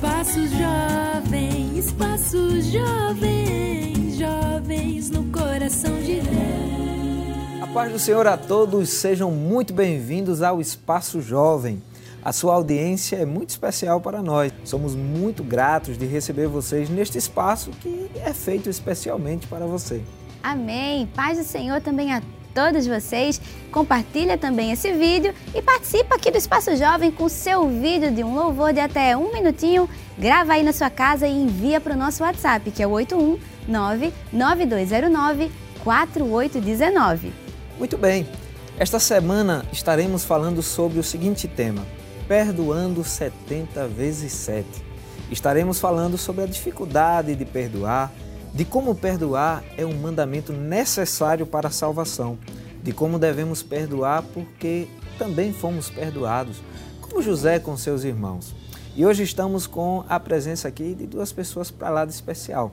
Espaço Jovem, Espaço Jovem, jovens no coração de Deus. A paz do Senhor a todos, sejam muito bem-vindos ao Espaço Jovem. A sua audiência é muito especial para nós. Somos muito gratos de receber vocês neste espaço que é feito especialmente para você. Amém. Paz do Senhor também a todos vocês. Compartilha também esse vídeo e participa aqui do Espaço Jovem com seu vídeo de um louvor de até um minutinho. Grava aí na sua casa e envia para o nosso WhatsApp, que é o 81992094819. Muito bem. Esta semana estaremos falando sobre o seguinte tema: perdoando 70 vezes 7. Estaremos falando sobre a dificuldade de perdoar, de como perdoar é um mandamento necessário para a salvação, de como devemos perdoar porque também fomos perdoados, como José com seus irmãos. E hoje estamos com a presença aqui de duas pessoas para lá de especial.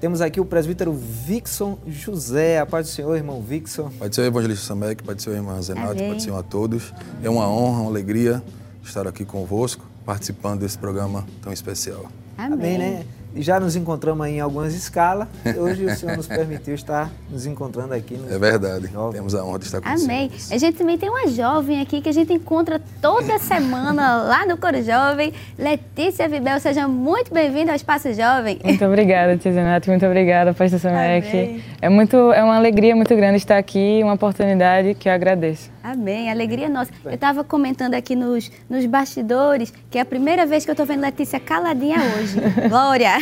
Temos aqui o presbítero Vixon José. A paz do Senhor, irmão Vixon. Pode ser o evangelista Samek, pode ser o irmão Zenate, pode ser a todos. É uma honra, uma alegria estar aqui convosco, participando desse programa tão especial. Amém. Amém, né? Já nos encontramos em algumas escalas e hoje o Senhor nos permitiu estar nos encontrando aqui. é verdade, jovem. temos a honra de estar com Amém. A gente também tem uma jovem aqui que a gente encontra toda semana lá no Coro Jovem. Letícia Vibel, seja muito bem-vinda ao Espaço Jovem. Muito obrigada, Tia Zenate, muito obrigada, Pastor Samek. É, muito, é uma alegria muito grande estar aqui, uma oportunidade que eu agradeço. Amém, alegria nossa. Eu estava comentando aqui nos, nos bastidores que é a primeira vez que eu estou vendo Letícia caladinha hoje. Glória!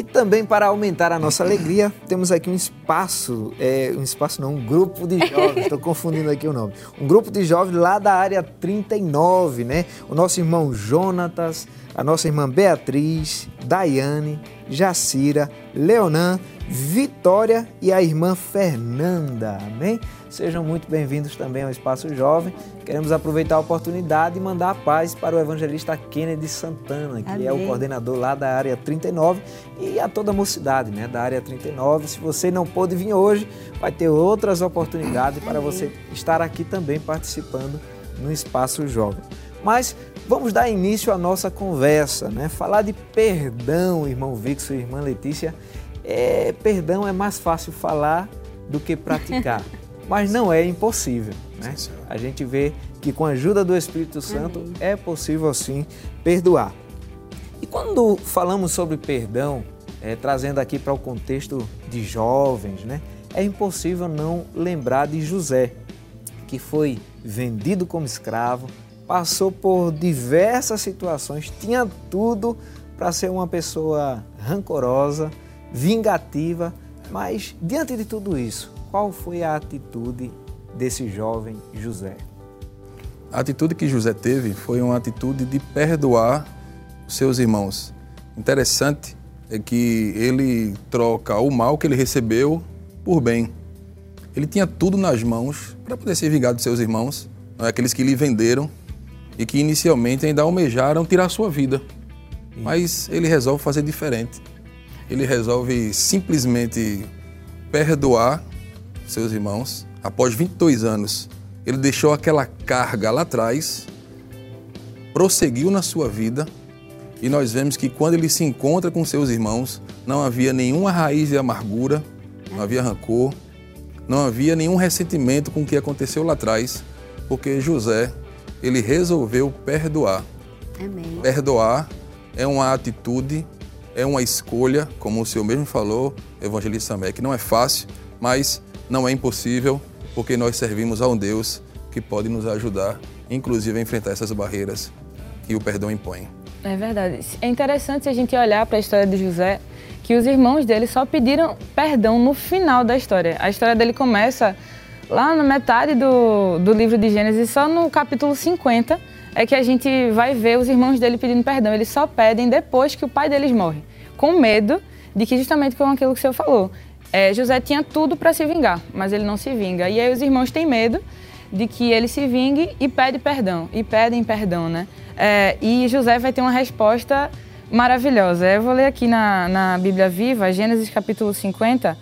e também para aumentar a nossa alegria, temos aqui um espaço, é, um espaço não, um grupo de jovens, estou confundindo aqui o nome. Um grupo de jovens lá da área 39, né? O nosso irmão Jonatas, a nossa irmã Beatriz, Daiane, Jacira, Leonan, Vitória e a irmã Fernanda. Amém? Sejam muito bem-vindos também ao Espaço Jovem. Queremos aproveitar a oportunidade e mandar a paz para o evangelista Kennedy Santana, que Amém. é o coordenador lá da área 39 e a toda a mocidade, né, da área 39. Se você não pôde vir hoje, vai ter outras oportunidades para você estar aqui também participando no Espaço Jovem. Mas vamos dar início à nossa conversa, né? Falar de perdão, irmão Vixo e irmã Letícia, é, perdão é mais fácil falar do que praticar. Mas não é impossível. Né? A gente vê que com a ajuda do Espírito Santo Amém. é possível sim perdoar. E quando falamos sobre perdão, é, trazendo aqui para o contexto de jovens, né, é impossível não lembrar de José, que foi vendido como escravo, passou por diversas situações, tinha tudo para ser uma pessoa rancorosa, vingativa, mas diante de tudo isso, qual foi a atitude desse jovem José? A atitude que José teve foi uma atitude de perdoar seus irmãos. Interessante é que ele troca o mal que ele recebeu por bem. Ele tinha tudo nas mãos para poder ser vingado dos seus irmãos, é? aqueles que lhe venderam e que inicialmente ainda almejaram tirar sua vida. Mas ele resolve fazer diferente ele resolve simplesmente perdoar seus irmãos. Após 22 anos, ele deixou aquela carga lá atrás, prosseguiu na sua vida e nós vemos que quando ele se encontra com seus irmãos, não havia nenhuma raiz de amargura, não havia rancor, não havia nenhum ressentimento com o que aconteceu lá atrás, porque José, ele resolveu perdoar. Amém. Perdoar é uma atitude é uma escolha, como o senhor mesmo falou, evangelista Samé, que não é fácil, mas não é impossível, porque nós servimos a um Deus que pode nos ajudar, inclusive a enfrentar essas barreiras que o perdão impõe. É verdade. É interessante a gente olhar para a história de José, que os irmãos dele só pediram perdão no final da história. A história dele começa lá na metade do, do livro de Gênesis, só no capítulo 50 é que a gente vai ver os irmãos dele pedindo perdão. Eles só pedem depois que o pai deles morre, com medo de que justamente com aquilo que o senhor falou. É, José tinha tudo para se vingar, mas ele não se vinga. E aí os irmãos têm medo de que ele se vingue e pede perdão, e pedem perdão, né? É, e José vai ter uma resposta maravilhosa. Eu vou ler aqui na, na Bíblia Viva, Gênesis capítulo 50,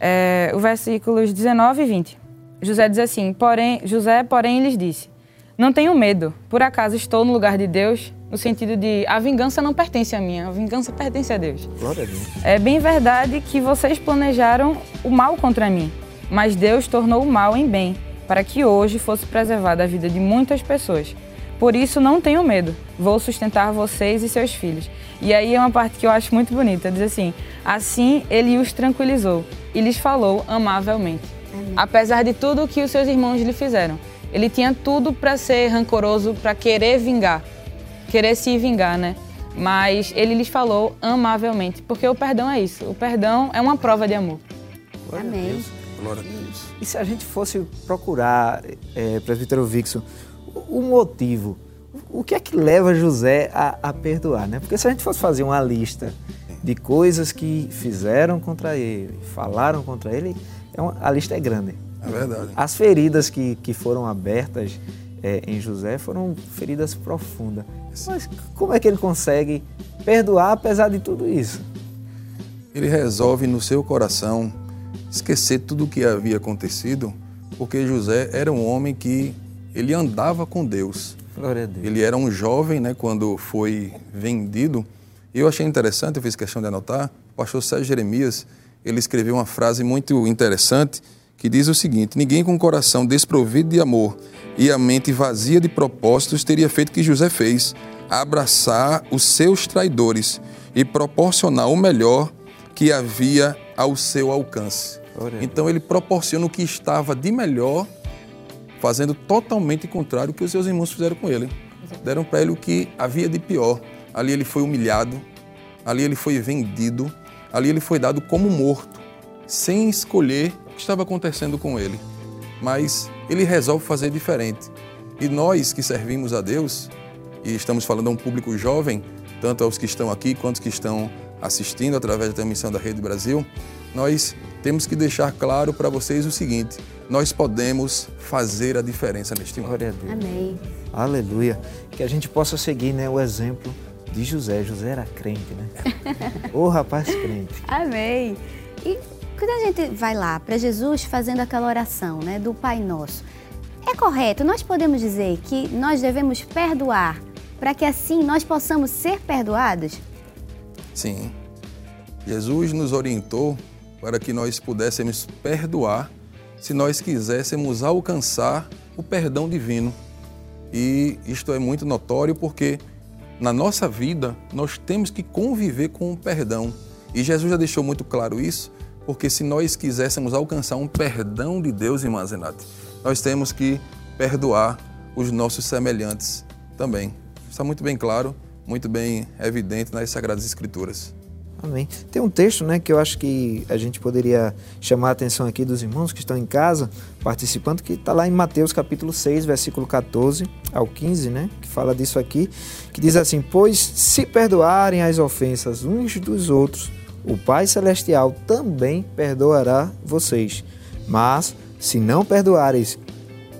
é, o versículos 19 e 20. José diz assim, porém, José, porém, lhes disse, não tenho medo, por acaso estou no lugar de Deus? no sentido de a vingança não pertence a mim, a vingança pertence a Deus. Glória a Deus. É bem verdade que vocês planejaram o mal contra mim, mas Deus tornou o mal em bem, para que hoje fosse preservada a vida de muitas pessoas. Por isso não tenho medo, vou sustentar vocês e seus filhos. E aí é uma parte que eu acho muito bonita, diz assim: assim ele os tranquilizou e lhes falou amavelmente. Apesar de tudo o que os seus irmãos lhe fizeram, ele tinha tudo para ser rancoroso, para querer vingar, querer se vingar, né? Mas ele lhes falou amavelmente, porque o perdão é isso. O perdão é uma prova de amor. Amém. Glória a Deus. E se a gente fosse procurar, é, presbítero Vixo, o o motivo, o que é que leva José a, a perdoar, né? Porque se a gente fosse fazer uma lista de coisas que fizeram contra ele, falaram contra ele, é uma- a lista é grande. É verdade. As feridas que, que foram abertas é, em José foram feridas profundas. Mas como é que ele consegue perdoar apesar de tudo isso? Ele resolve no seu coração esquecer tudo o que havia acontecido, porque José era um homem que ele andava com Deus. Glória a Deus. Ele era um jovem, né, quando foi vendido. E eu achei interessante, eu fiz questão de anotar, o pastor Sérgio Jeremias, ele escreveu uma frase muito interessante que diz o seguinte: Ninguém com o coração desprovido de amor e a mente vazia de propósitos teria feito o que José fez, abraçar os seus traidores e proporcionar o melhor que havia ao seu alcance. Então ele proporciona o que estava de melhor fazendo totalmente contrário ao que os seus irmãos fizeram com ele. Deram para ele o que havia de pior. Ali ele foi humilhado, ali ele foi vendido, ali ele foi dado como morto, sem escolher o que estava acontecendo com ele. Mas ele resolve fazer diferente. E nós que servimos a Deus, e estamos falando a um público jovem, tanto aos que estão aqui quanto os que estão assistindo através da transmissão da Rede Brasil, nós temos que deixar claro para vocês o seguinte: nós podemos fazer a diferença neste mundo. Glória a Deus. Amém. Aleluia. Que a gente possa seguir né, o exemplo de José. José era crente, né? Ô rapaz crente. Amém. E quando a gente vai lá para Jesus fazendo aquela oração, né, do Pai Nosso, é correto? Nós podemos dizer que nós devemos perdoar para que assim nós possamos ser perdoados? Sim. Jesus nos orientou para que nós pudéssemos perdoar se nós quiséssemos alcançar o perdão divino. E isto é muito notório porque na nossa vida nós temos que conviver com o perdão. E Jesus já deixou muito claro isso, porque se nós quiséssemos alcançar um perdão de Deus, irmã Zenate, nós temos que perdoar os nossos semelhantes também. Está muito bem claro, muito bem evidente nas Sagradas Escrituras. Amém. Tem um texto né, que eu acho que a gente poderia chamar a atenção aqui dos irmãos que estão em casa participando, que está lá em Mateus capítulo 6, versículo 14 ao 15, né? Que fala disso aqui, que diz assim: Pois se perdoarem as ofensas uns dos outros, o Pai Celestial também perdoará vocês. Mas se não perdoareis,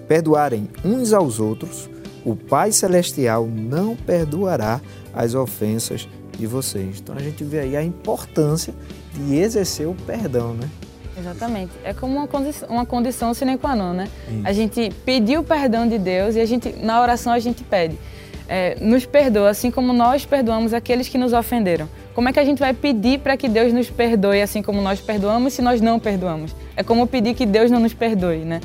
perdoarem uns aos outros, o Pai Celestial não perdoará as ofensas de vocês. Então a gente vê aí a importância de exercer o perdão, né? Exatamente. É como uma condição, uma condição sine qua non, né? A gente pediu o perdão de Deus e a gente, na oração a gente pede. é, nos perdoa, assim como nós perdoamos aqueles que nos ofenderam. Como é que a gente vai pedir para que Deus nos perdoe assim como nós perdoamos se nós não perdoamos? É como pedir que Deus não nos perdoe, né?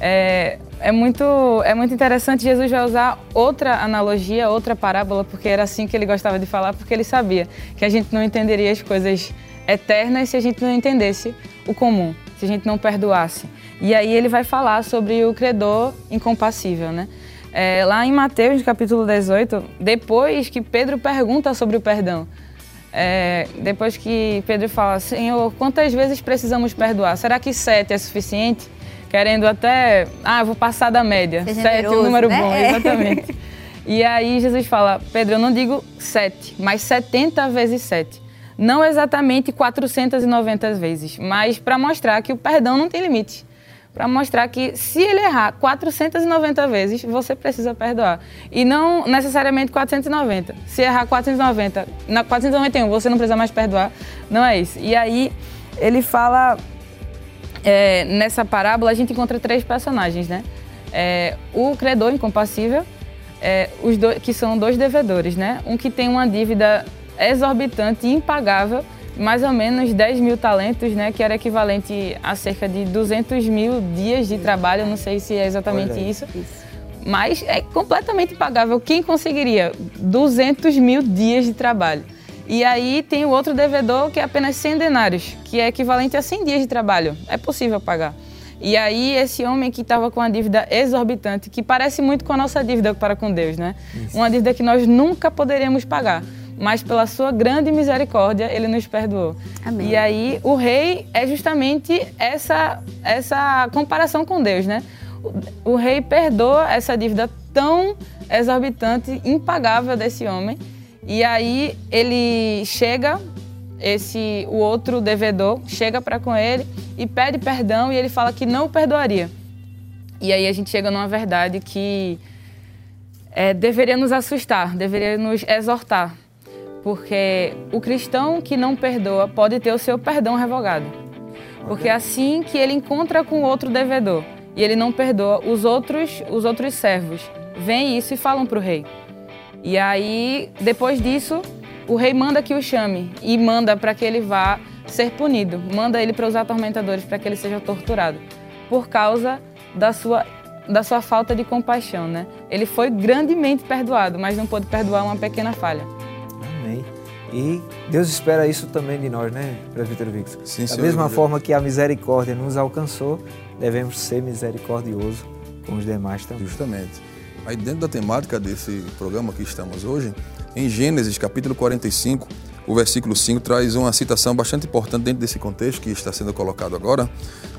É, é, muito, é muito interessante. Jesus vai usar outra analogia, outra parábola, porque era assim que ele gostava de falar, porque ele sabia que a gente não entenderia as coisas eternas se a gente não entendesse o comum, se a gente não perdoasse. E aí ele vai falar sobre o credor incompassível, né? É, lá em Mateus, capítulo 18, depois que Pedro pergunta sobre o perdão, é, depois que Pedro fala, Senhor, quantas vezes precisamos perdoar? Será que sete é suficiente? Querendo até, ah, vou passar da média. Ser sete é um número né? bom, É. exatamente. E aí Jesus fala, Pedro, eu não digo sete, mas 70 vezes sete. Não exatamente 490 vezes, mas para mostrar que o perdão não tem limite. Para mostrar que se ele errar 490 vezes, você precisa perdoar. E não necessariamente 490. Se errar 490, na 491, você não precisa mais perdoar. Não é isso. E aí ele fala é, nessa parábola a gente encontra três personagens, né? É, o credor incompassível, é, os dois, que são dois devedores, né? Um que tem uma dívida exorbitante impagável, mais ou menos 10 mil talentos, né? Que era equivalente a cerca de 200 mil dias de trabalho, não sei se é exatamente isso. isso. Mas é completamente impagável. Quem conseguiria 200 mil dias de trabalho? E aí tem o outro devedor que é apenas 100 denários, que é equivalente a 100 dias de trabalho. É possível pagar. E aí esse homem que estava com uma dívida exorbitante, que parece muito com a nossa dívida para com Deus, né? Isso. Uma dívida que nós nunca poderíamos pagar, mas pela sua grande misericórdia ele nos perdoou. Amém. E aí o rei é justamente essa essa comparação com Deus, né? O, o rei perdoa essa dívida tão exorbitante, impagável desse homem e aí ele chega, esse o outro devedor chega para com ele e pede perdão e ele fala que não o perdoaria. E aí a gente chega numa verdade que é, deveria nos assustar, deveria nos exortar, porque o cristão que não perdoa pode ter o seu perdão revogado. Porque assim que ele encontra com outro devedor e ele não perdoa, os outros, os outros servos veem isso e falam para o rei. E aí, depois disso, o rei manda que o chame e manda para que ele vá ser punido. Manda ele para os atormentadores para que ele seja torturado por causa da sua da sua falta de compaixão, né? Ele foi grandemente perdoado, mas não pôde perdoar uma pequena falha. E Deus espera isso também de nós, né, presbítero Victor? Sim, da mesma forma que a misericórdia nos alcançou, devemos ser misericordiosos com os demais também. Justamente. Aí dentro da temática desse programa que estamos hoje, em Gênesis capítulo 45, o versículo 5 traz uma citação bastante importante dentro desse contexto que está sendo colocado agora.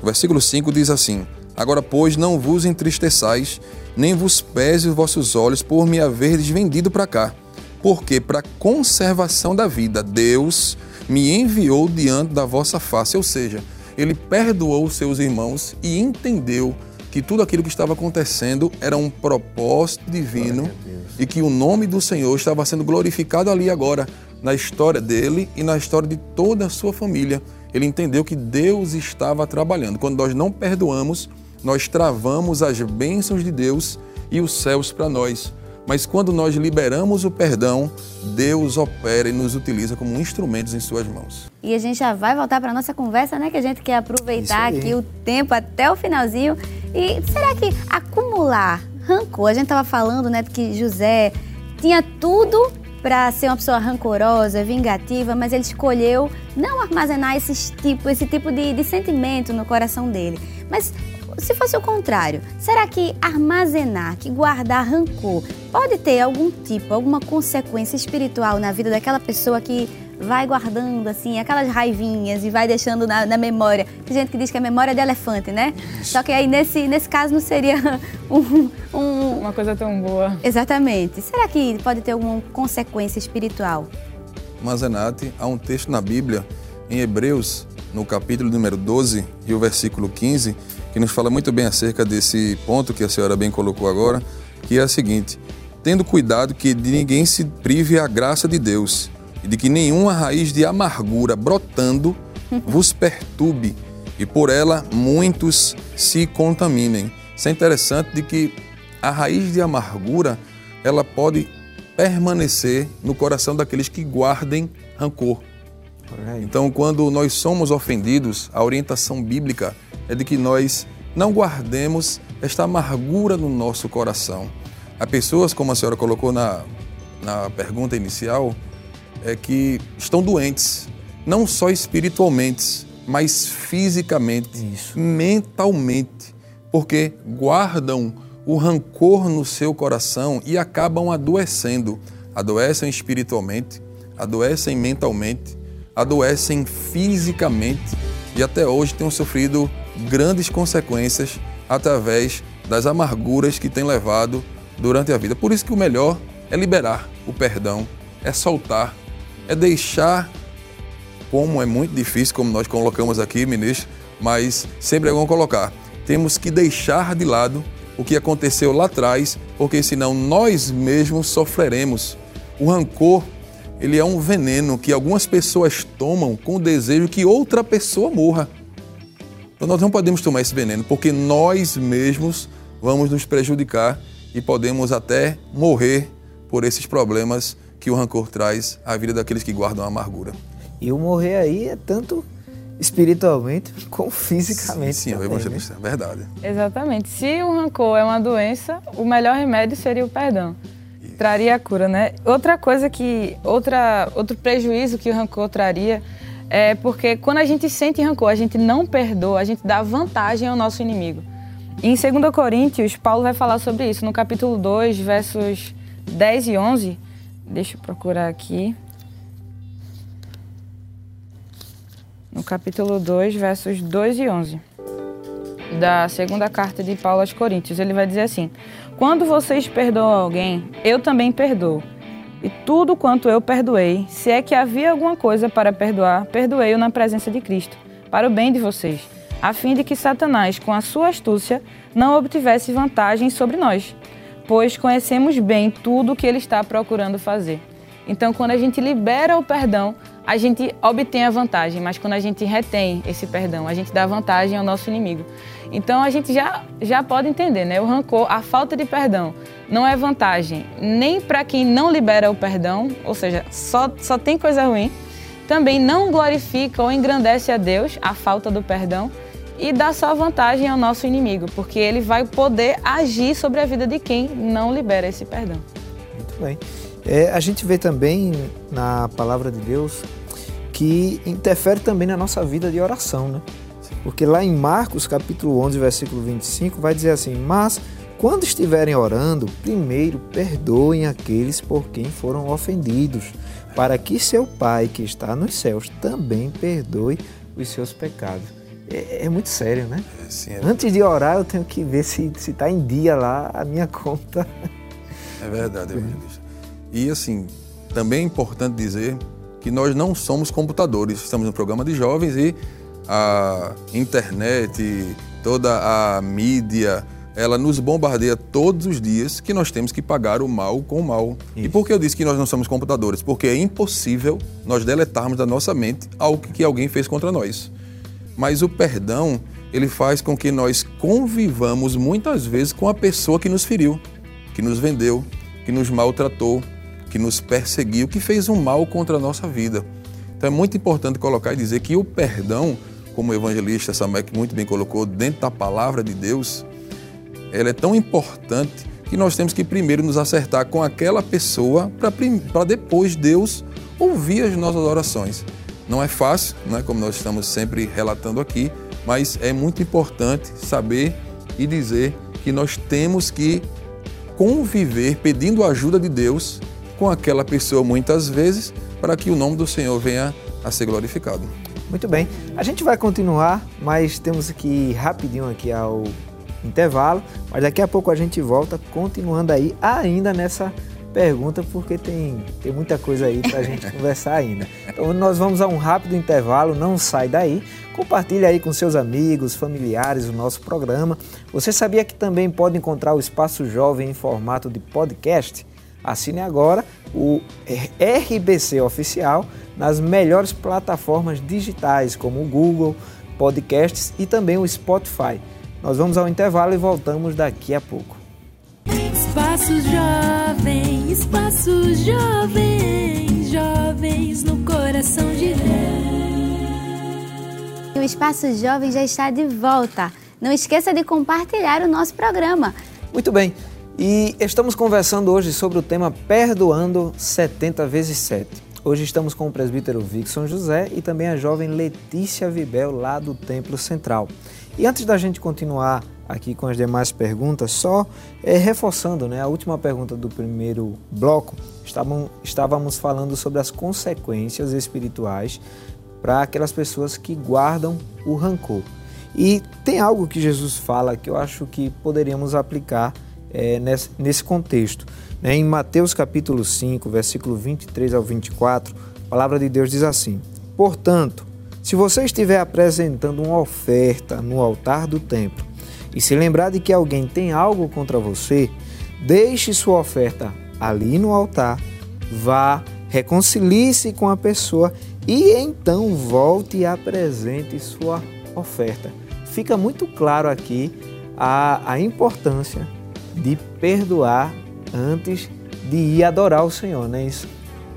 O versículo 5 diz assim: Agora, pois, não vos entristeçais, nem vos pese os vossos olhos por me haverdes vendido para cá, porque para conservação da vida Deus me enviou diante da vossa face, ou seja, ele perdoou os seus irmãos e entendeu que tudo aquilo que estava acontecendo era um propósito divino e que o nome do Senhor estava sendo glorificado ali agora, na história dele e na história de toda a sua família. Ele entendeu que Deus estava trabalhando. Quando nós não perdoamos, nós travamos as bênçãos de Deus e os céus para nós. Mas quando nós liberamos o perdão, Deus opera e nos utiliza como instrumentos em suas mãos. E a gente já vai voltar para a nossa conversa, né? Que a gente quer aproveitar aqui o tempo até o finalzinho. E será que acumular rancor? A gente estava falando, né, que José tinha tudo para ser uma pessoa rancorosa, vingativa, mas ele escolheu não armazenar esse tipo, esse tipo de, de sentimento no coração dele. Mas se fosse o contrário, será que armazenar, que guardar rancor, pode ter algum tipo, alguma consequência espiritual na vida daquela pessoa que vai guardando assim aquelas raivinhas e vai deixando na, na, memória. Tem gente que diz que é memória de elefante, né? Isso. Só que aí nesse, nesse caso não seria um, um, uma coisa tão boa. Exatamente. Será que pode ter alguma consequência espiritual? Mazenate, há um texto na Bíblia, em Hebreus, no capítulo número 12 e o versículo 15, que nos fala muito bem acerca desse ponto que a senhora bem colocou agora, que é a seguinte: tendo cuidado que de ninguém se prive a graça de Deus, e de que nenhuma raiz de amargura brotando vos perturbe, e por ela muitos se contaminem. Isso é interessante de que a raiz de amargura, ela pode permanecer no coração daqueles que guardem rancor. Então, quando nós somos ofendidos, a orientação bíblica é de que nós não guardemos esta amargura no nosso coração. Há pessoas, como a senhora colocou na, na pergunta inicial, é que estão doentes, não só espiritualmente, mas fisicamente, Isso. mentalmente, porque guardam o rancor no seu coração e acabam adoecendo. Adoecem espiritualmente, adoecem mentalmente, adoecem fisicamente e até hoje têm sofrido grandes consequências através das amarguras que têm levado durante a vida. Por isso que o melhor é liberar o perdão, é soltar, é deixar, como é muito difícil, como nós colocamos aqui, ministro, mas sempre é bom colocar. Temos que deixar de lado o que aconteceu lá atrás, porque senão nós mesmos sofreremos. O rancor ele é um veneno que algumas pessoas tomam com o desejo que outra pessoa morra. Então nós não podemos tomar esse veneno, porque nós mesmos vamos nos prejudicar e podemos até morrer por esses problemas que o rancor traz à vida daqueles que guardam a amargura. E o morrer aí é tanto espiritualmente como fisicamente. Sim, sim também, evangelista, né? é verdade. Exatamente. Se o rancor é uma doença, o melhor remédio seria o perdão. Traria a cura, né? Outra coisa que. Outra, outro prejuízo que o rancor traria é porque quando a gente sente rancor, a gente não perdoa, a gente dá vantagem ao nosso inimigo. Em 2 Coríntios, Paulo vai falar sobre isso, no capítulo 2, versos 10 e 11. Deixa eu procurar aqui. No capítulo 2, versos 2 e 11. Da segunda carta de Paulo aos Coríntios, ele vai dizer assim: Quando vocês perdoam alguém, eu também perdoo. E tudo quanto eu perdoei, se é que havia alguma coisa para perdoar, perdoei-o na presença de Cristo, para o bem de vocês, a fim de que Satanás, com a sua astúcia, não obtivesse vantagem sobre nós, pois conhecemos bem tudo o que ele está procurando fazer. Então, quando a gente libera o perdão, a gente obtém a vantagem, mas quando a gente retém esse perdão, a gente dá vantagem ao nosso inimigo. Então a gente já, já pode entender, né? O rancor, a falta de perdão, não é vantagem nem para quem não libera o perdão, ou seja, só, só tem coisa ruim. Também não glorifica ou engrandece a Deus a falta do perdão e dá só vantagem ao nosso inimigo, porque ele vai poder agir sobre a vida de quem não libera esse perdão. Muito bem. É, a gente vê também na palavra de Deus que interfere também na nossa vida de oração, né? Porque lá em Marcos, capítulo 11, versículo 25, vai dizer assim: Mas quando estiverem orando, primeiro perdoem aqueles por quem foram ofendidos, para que seu Pai que está nos céus também perdoe os seus pecados. É, é muito sério, né? É, sim, é, Antes de orar, eu tenho que ver se está em dia lá a minha conta. é verdade, evangelista. E assim, também é importante dizer que nós não somos computadores. Estamos no programa de jovens e a internet, toda a mídia, ela nos bombardeia todos os dias que nós temos que pagar o mal com o mal. E Isso. por que eu disse que nós não somos computadores? Porque é impossível nós deletarmos da nossa mente algo que alguém fez contra nós. Mas o perdão, ele faz com que nós convivamos muitas vezes com a pessoa que nos feriu, que nos vendeu, que nos maltratou, que nos perseguiu, que fez um mal contra a nossa vida. Então é muito importante colocar e dizer que o perdão, como o evangelista Samek muito bem colocou, dentro da palavra de Deus, ela é tão importante que nós temos que primeiro nos acertar com aquela pessoa para depois Deus ouvir as nossas orações. Não é fácil, né, como nós estamos sempre relatando aqui, mas é muito importante saber e dizer que nós temos que conviver pedindo a ajuda de Deus com aquela pessoa muitas vezes para que o nome do Senhor venha a ser glorificado. Muito bem. A gente vai continuar, mas temos que ir rapidinho aqui ao intervalo, mas daqui a pouco a gente volta continuando aí ainda nessa pergunta, porque tem, tem muita coisa aí para a gente conversar ainda. Então nós vamos a um rápido intervalo, não sai daí. Compartilhe aí com seus amigos, familiares o nosso programa. Você sabia que também pode encontrar o Espaço Jovem em formato de podcast? Assine agora o RBC Oficial nas melhores plataformas digitais, como o Google, Podcasts e também o Spotify. Nós vamos ao intervalo e voltamos daqui a pouco. Espaço Jovem, Espaço Jovem, jovens no coração de Deus. E o Espaço Jovem já está de volta. Não esqueça de compartilhar o nosso programa. Muito bem. E estamos conversando hoje sobre o tema Perdoando 70 vezes 7. Hoje estamos com o presbítero Vixon José e também a jovem Letícia Vibel, lá do Templo Central. E antes da gente continuar aqui com as demais perguntas, só é, reforçando né, a última pergunta do primeiro bloco, estavam, estávamos falando sobre as consequências espirituais para aquelas pessoas que guardam o rancor. E tem algo que Jesus fala que eu acho que poderíamos aplicar é, nesse, nesse, contexto. Né? Em Mateus capítulo 5, versículo 23 ao 24, a palavra de Deus diz assim: Portanto, se você estiver apresentando uma oferta no altar do templo e se lembrar de que alguém tem algo contra você, deixe sua oferta ali no altar, vá, reconcilie-se com a pessoa e então volte e apresente sua oferta. Fica muito claro aqui a, a importância de perdoar antes de ir adorar o Senhor, não é isso?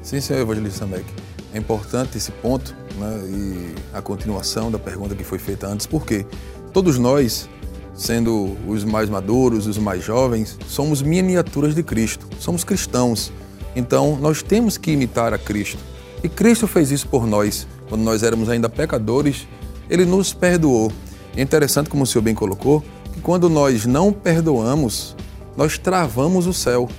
Sim, senhor evangelista Samek. É importante esse ponto né, e a continuação da pergunta que foi feita antes, porque todos nós, sendo os mais maduros, os mais jovens, somos miniaturas de Cristo, somos cristãos. Então, nós temos que imitar a Cristo. E Cristo fez isso por nós. Quando nós éramos ainda pecadores, Ele nos perdoou. É interessante, como o senhor bem colocou, quando nós não perdoamos, nós travamos o céu.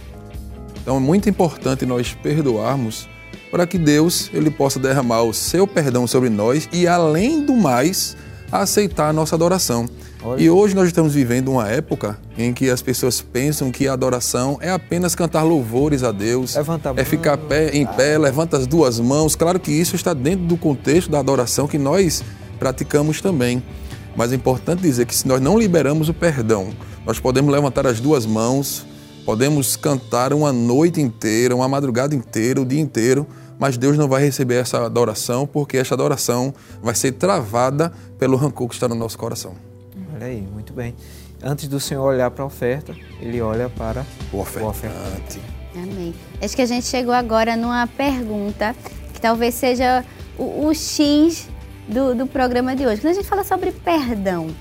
Então é muito importante nós perdoarmos para que Deus ele possa derramar o seu perdão sobre nós e, além do mais, aceitar a nossa adoração. Olha. E hoje nós estamos vivendo uma época em que as pessoas pensam que a adoração é apenas cantar louvores a Deus, levanta é ficar pé, em pé, levanta as duas mãos. Claro que isso está dentro do contexto da adoração que nós praticamos também. Mas é importante dizer que se nós não liberamos o perdão, nós podemos levantar as duas mãos, podemos cantar uma noite inteira, uma madrugada inteira, o dia inteiro, mas Deus não vai receber essa adoração porque essa adoração vai ser travada pelo rancor que está no nosso coração. Olha aí, muito bem. Antes do Senhor olhar para a oferta, ele olha para o ofertante. Amém. Acho que a gente chegou agora numa pergunta que talvez seja o, o X do, do programa de hoje. Quando a gente fala sobre perdão,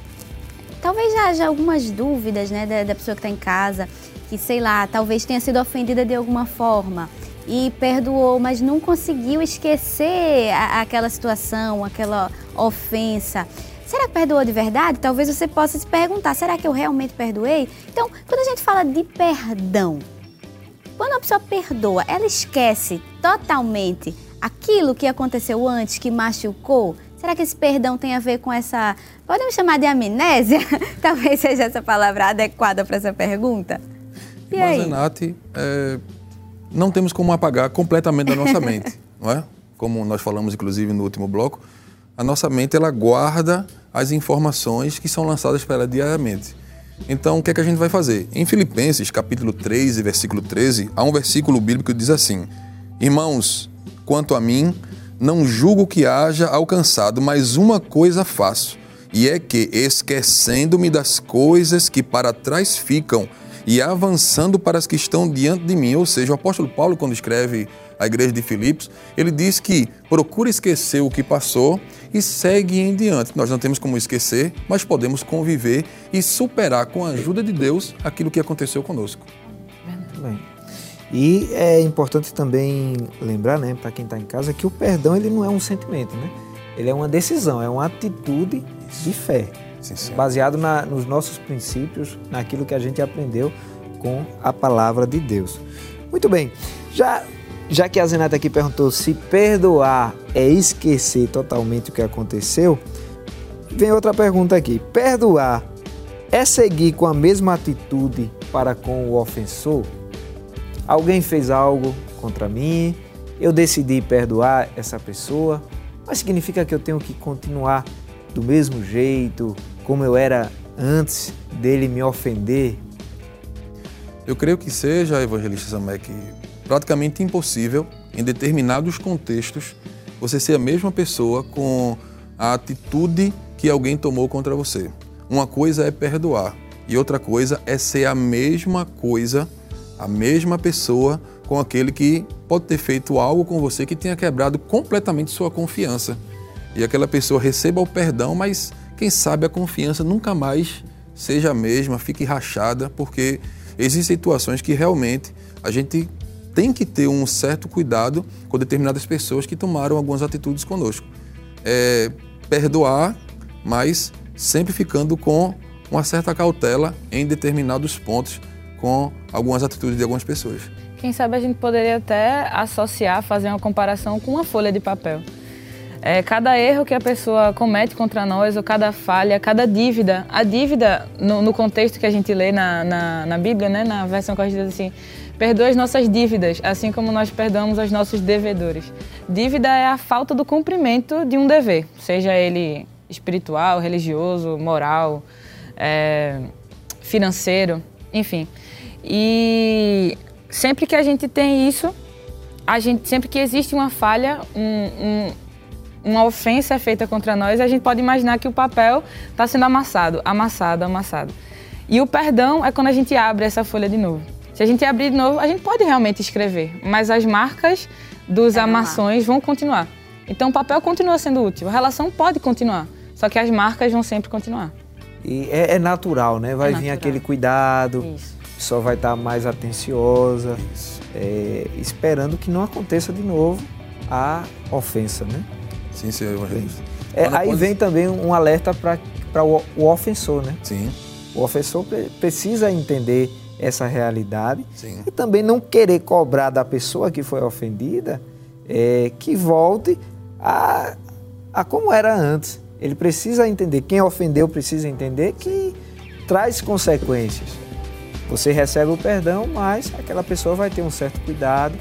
talvez haja algumas dúvidas né, da, da pessoa que está em casa, que sei lá, talvez tenha sido ofendida de alguma forma e perdoou, mas não conseguiu esquecer a, aquela situação, aquela ofensa. Será que perdoou de verdade? Talvez você possa se perguntar: será que eu realmente perdoei? Então, quando a gente fala de perdão, quando a pessoa perdoa, ela esquece totalmente aquilo que aconteceu antes, que machucou? Será que esse perdão tem a ver com essa. Podemos chamar de amnésia? Talvez seja essa palavra adequada para essa pergunta. E Mas, aí? Renate, é, não temos como apagar completamente da nossa mente, não é? Como nós falamos, inclusive, no último bloco, a nossa mente ela guarda as informações que são lançadas para ela diariamente. Então, o que é que a gente vai fazer? Em Filipenses, capítulo 3, versículo 13, há um versículo bíblico que diz assim: Irmãos, quanto a mim, não julgo que haja alcançado, mas uma coisa faço, e é que, esquecendo-me das coisas que para trás ficam e avançando para as que estão diante de mim, ou seja, o apóstolo Paulo, quando escreve a igreja de Filipos, ele diz que procura esquecer o que passou e segue em diante. Nós não temos como esquecer, mas podemos conviver e superar com a ajuda de Deus aquilo que aconteceu conosco. Muito bem. E é importante também lembrar, né, para quem está em casa, que o perdão ele não é um sentimento, né? Ele é uma decisão, é uma atitude de fé, sim, baseado na, nos nossos princípios, naquilo que a gente aprendeu com a palavra de Deus. Muito bem, já já que a Zenata aqui perguntou se perdoar é esquecer totalmente o que aconteceu, vem outra pergunta aqui. Perdoar é seguir com a mesma atitude para com o ofensor? Alguém fez algo contra mim, eu decidi perdoar essa pessoa, mas significa que eu tenho que continuar do mesmo jeito, como eu era antes dele me ofender? Eu creio que seja, evangelista Samek, praticamente impossível, em determinados contextos, você ser a mesma pessoa com a atitude que alguém tomou contra você. Uma coisa é perdoar e outra coisa é ser a mesma coisa a mesma pessoa com aquele que pode ter feito algo com você que tenha quebrado completamente sua confiança. E aquela pessoa receba o perdão, mas quem sabe a confiança nunca mais seja a mesma, fique rachada, porque existem situações que realmente a gente tem que ter um certo cuidado com determinadas pessoas que tomaram algumas atitudes conosco. É, perdoar, mas sempre ficando com uma certa cautela em determinados pontos com algumas atitudes de algumas pessoas. Quem sabe a gente poderia até associar, fazer uma comparação com uma folha de papel. É, cada erro que a pessoa comete contra nós, ou cada falha, cada dívida, a dívida, no, no contexto que a gente lê na, na, na Bíblia, né, na versão que a gente diz assim, perdoa as nossas dívidas, assim como nós perdoamos aos nossos devedores. Dívida é a falta do cumprimento de um dever, seja ele espiritual, religioso, moral, é, financeiro, enfim. E sempre que a gente tem isso, a gente, sempre que existe uma falha, um, um, uma ofensa é feita contra nós, a gente pode imaginar que o papel está sendo amassado, amassado, amassado. E o perdão é quando a gente abre essa folha de novo. Se a gente abrir de novo, a gente pode realmente escrever, mas as marcas dos É, amações vão continuar. Então o papel continua sendo útil, a relação pode continuar, só que as marcas vão sempre continuar. E é, é natural, né? Vai É vir natural. aquele cuidado, Isso. Pessoa vai estar mais atenciosa, é, esperando que não aconteça de novo a ofensa, né? Sim, senhor evangelista. É, aí quando- vem também um alerta para o, o ofensor, né? Sim, O ofensor pre- precisa entender essa realidade sim. e também não querer cobrar da pessoa que foi ofendida é, que volte a, a como era antes. Ele precisa entender, quem ofendeu precisa entender que traz consequências. Você recebe o perdão, mas aquela pessoa vai ter um certo cuidado.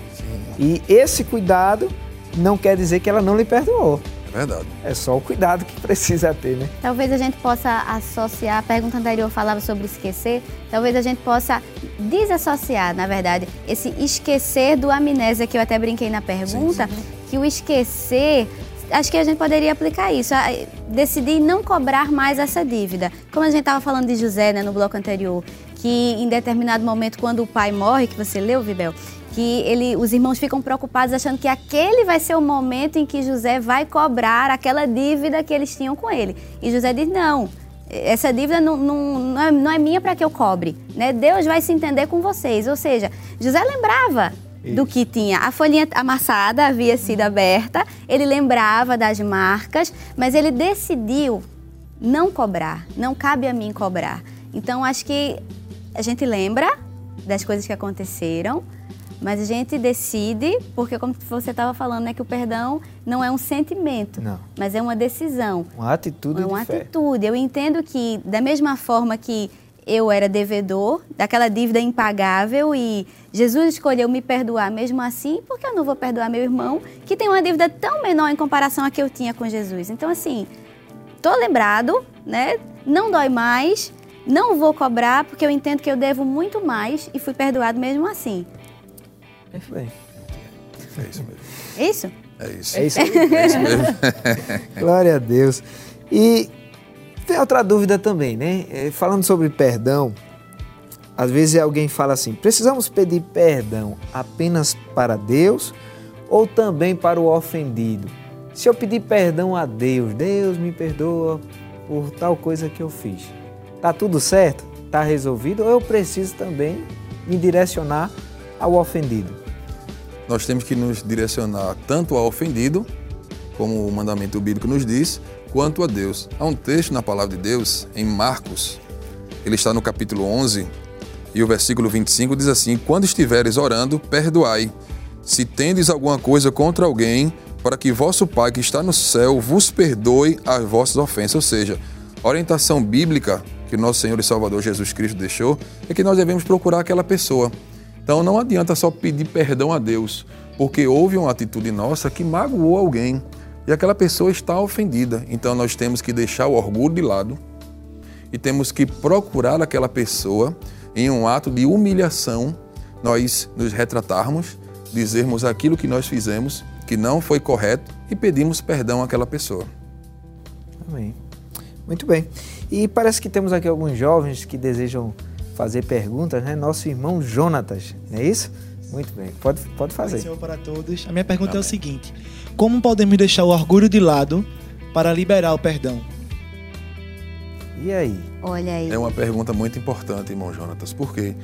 E esse cuidado não quer dizer que ela não lhe perdoou. É verdade. É só o cuidado que precisa ter, né? Talvez a gente possa associar, a pergunta anterior falava sobre esquecer, talvez a gente possa desassociar, na verdade, esse esquecer do amnésia que eu até brinquei na pergunta, que o esquecer, acho que a gente poderia aplicar isso, a- decidir não cobrar mais essa dívida. Como a gente estava falando de José né, no bloco anterior, que em determinado momento, quando o pai morre, que você leu, Vibel, que ele, os irmãos ficam preocupados achando que aquele vai ser o momento em que José vai cobrar aquela dívida que eles tinham com ele. E José diz: não, essa dívida não, não, não é, não é minha para que eu cobre. Né? Deus vai se entender com vocês. Ou seja, José lembrava do que tinha. A folhinha amassada havia sido aberta, ele lembrava das marcas, mas ele decidiu não cobrar. Não cabe a mim cobrar. Então, acho que a gente lembra das coisas que aconteceram, mas a gente decide, porque como você estava falando, né, que o perdão não é um sentimento, Não. mas é uma decisão. Uma atitude É uma de fé. atitude. Eu entendo que, da mesma forma que eu era devedor, daquela dívida impagável, e Jesus escolheu me perdoar mesmo assim, porque eu não vou perdoar meu irmão, que tem uma dívida tão menor em comparação à que eu tinha com Jesus? Então, assim, tô lembrado, né? Não dói mais, não vou cobrar, porque eu entendo que eu devo muito mais e fui perdoado mesmo assim. Bem, É isso mesmo. Isso? É isso. é isso. É isso mesmo. Glória a Deus. E tem outra dúvida também, né? É, Falando sobre perdão, às vezes alguém fala assim: precisamos pedir perdão apenas para Deus ou também para o ofendido? Se eu pedir perdão a Deus, Deus me perdoa por tal coisa que eu fiz. Tá tudo certo? Tá resolvido? Ou eu preciso também me direcionar ao ofendido? Nós temos que nos direcionar tanto ao ofendido, como o mandamento bíblico nos diz, quanto a Deus. Há um texto na palavra de Deus, em Marcos, ele está no capítulo 11, e o versículo 25 diz assim: Quando estiveres orando, perdoai, se tendes alguma coisa contra alguém, para que vosso Pai que está no céu vos perdoe as vossas ofensas. Ou seja, orientação bíblica que nosso Senhor e Salvador Jesus Cristo deixou é que nós devemos procurar aquela pessoa. Então não adianta só pedir perdão a Deus, porque houve uma atitude nossa que magoou alguém e aquela pessoa está ofendida. Então nós temos que deixar o orgulho de lado e temos que procurar aquela pessoa em um ato de humilhação, nós nos retratarmos, dizermos aquilo que nós fizemos que não foi correto e pedimos perdão àquela pessoa. Amém. Muito bem. E parece que temos aqui alguns jovens que desejam fazer perguntas, né? Nosso irmão Jonatas, não é isso? Muito bem. Pode, pode fazer. Senhor, para todos. A minha pergunta é o seguinte: Como podemos deixar o orgulho de lado para liberar o perdão? E aí? Olha aí. É uma pergunta muito importante, irmão Jonatas. Por quê?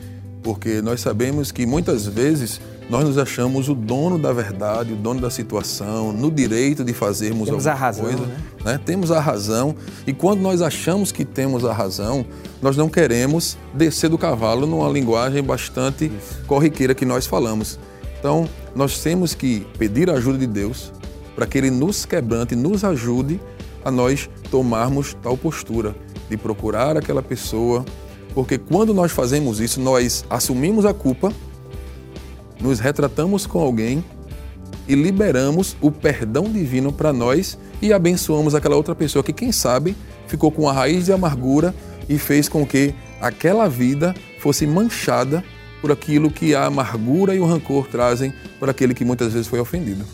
Porque nós sabemos que muitas vezes nós nos achamos o dono da verdade, o dono da situação, no direito de fazermos Temos a alguma razão, coisa. né? né? Temos a razão. E quando nós achamos que temos a razão, nós não queremos descer do cavalo numa linguagem bastante corriqueira que nós falamos. Então, nós temos que pedir a ajuda de Deus para que Ele nos quebrante, nos ajude a nós tomarmos tal postura de procurar aquela pessoa, porque quando nós fazemos isso, nós assumimos a culpa, nos retratamos com alguém e liberamos o perdão divino para nós e abençoamos aquela outra pessoa que, quem sabe, ficou com a raiz de amargura e fez com que aquela vida fosse manchada por aquilo que a amargura e o rancor trazem para aquele que muitas vezes foi ofendido.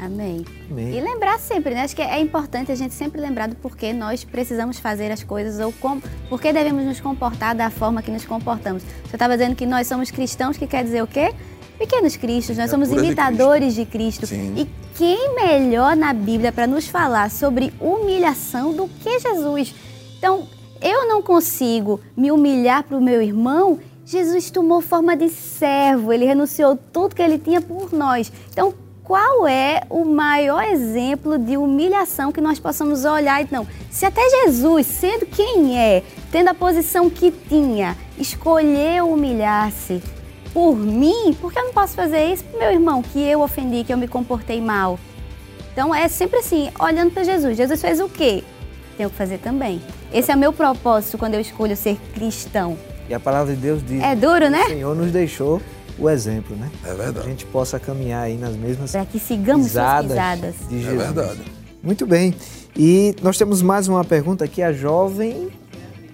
Amém. E lembrar sempre, né? Acho que é importante a gente sempre lembrar do porquê nós precisamos fazer as coisas ou como, por que devemos nos comportar da forma que nos comportamos. Você estava dizendo que nós somos cristãos, que quer dizer o quê? Pequenos cristos, nós somos Criaturas de imitadores de Cristo. Sim. E quem melhor na Bíblia para nos falar sobre humilhação do que Jesus? Então, eu não consigo me humilhar para o meu irmão. Jesus tomou forma de servo, ele renunciou tudo que ele tinha por nós. Então, qual é o maior exemplo de humilhação que nós possamos olhar? Então, se até Jesus, sendo quem é, tendo a posição que tinha, escolheu humilhar-se por mim, por que eu não posso fazer isso pro meu irmão que eu ofendi, que eu me comportei mal? Então é sempre assim, olhando para Jesus. Jesus fez o quê? Tenho que fazer também. Esse é o meu propósito quando eu escolho ser cristão. E a palavra de Deus diz É duro, né? o Senhor nos deixou o exemplo, né? É verdade. Que a gente possa caminhar aí nas mesmas Para que sigamos suas pisadas pisadas. de É Jesus. verdade. Muito bem. E nós temos mais uma pergunta aqui, a jovem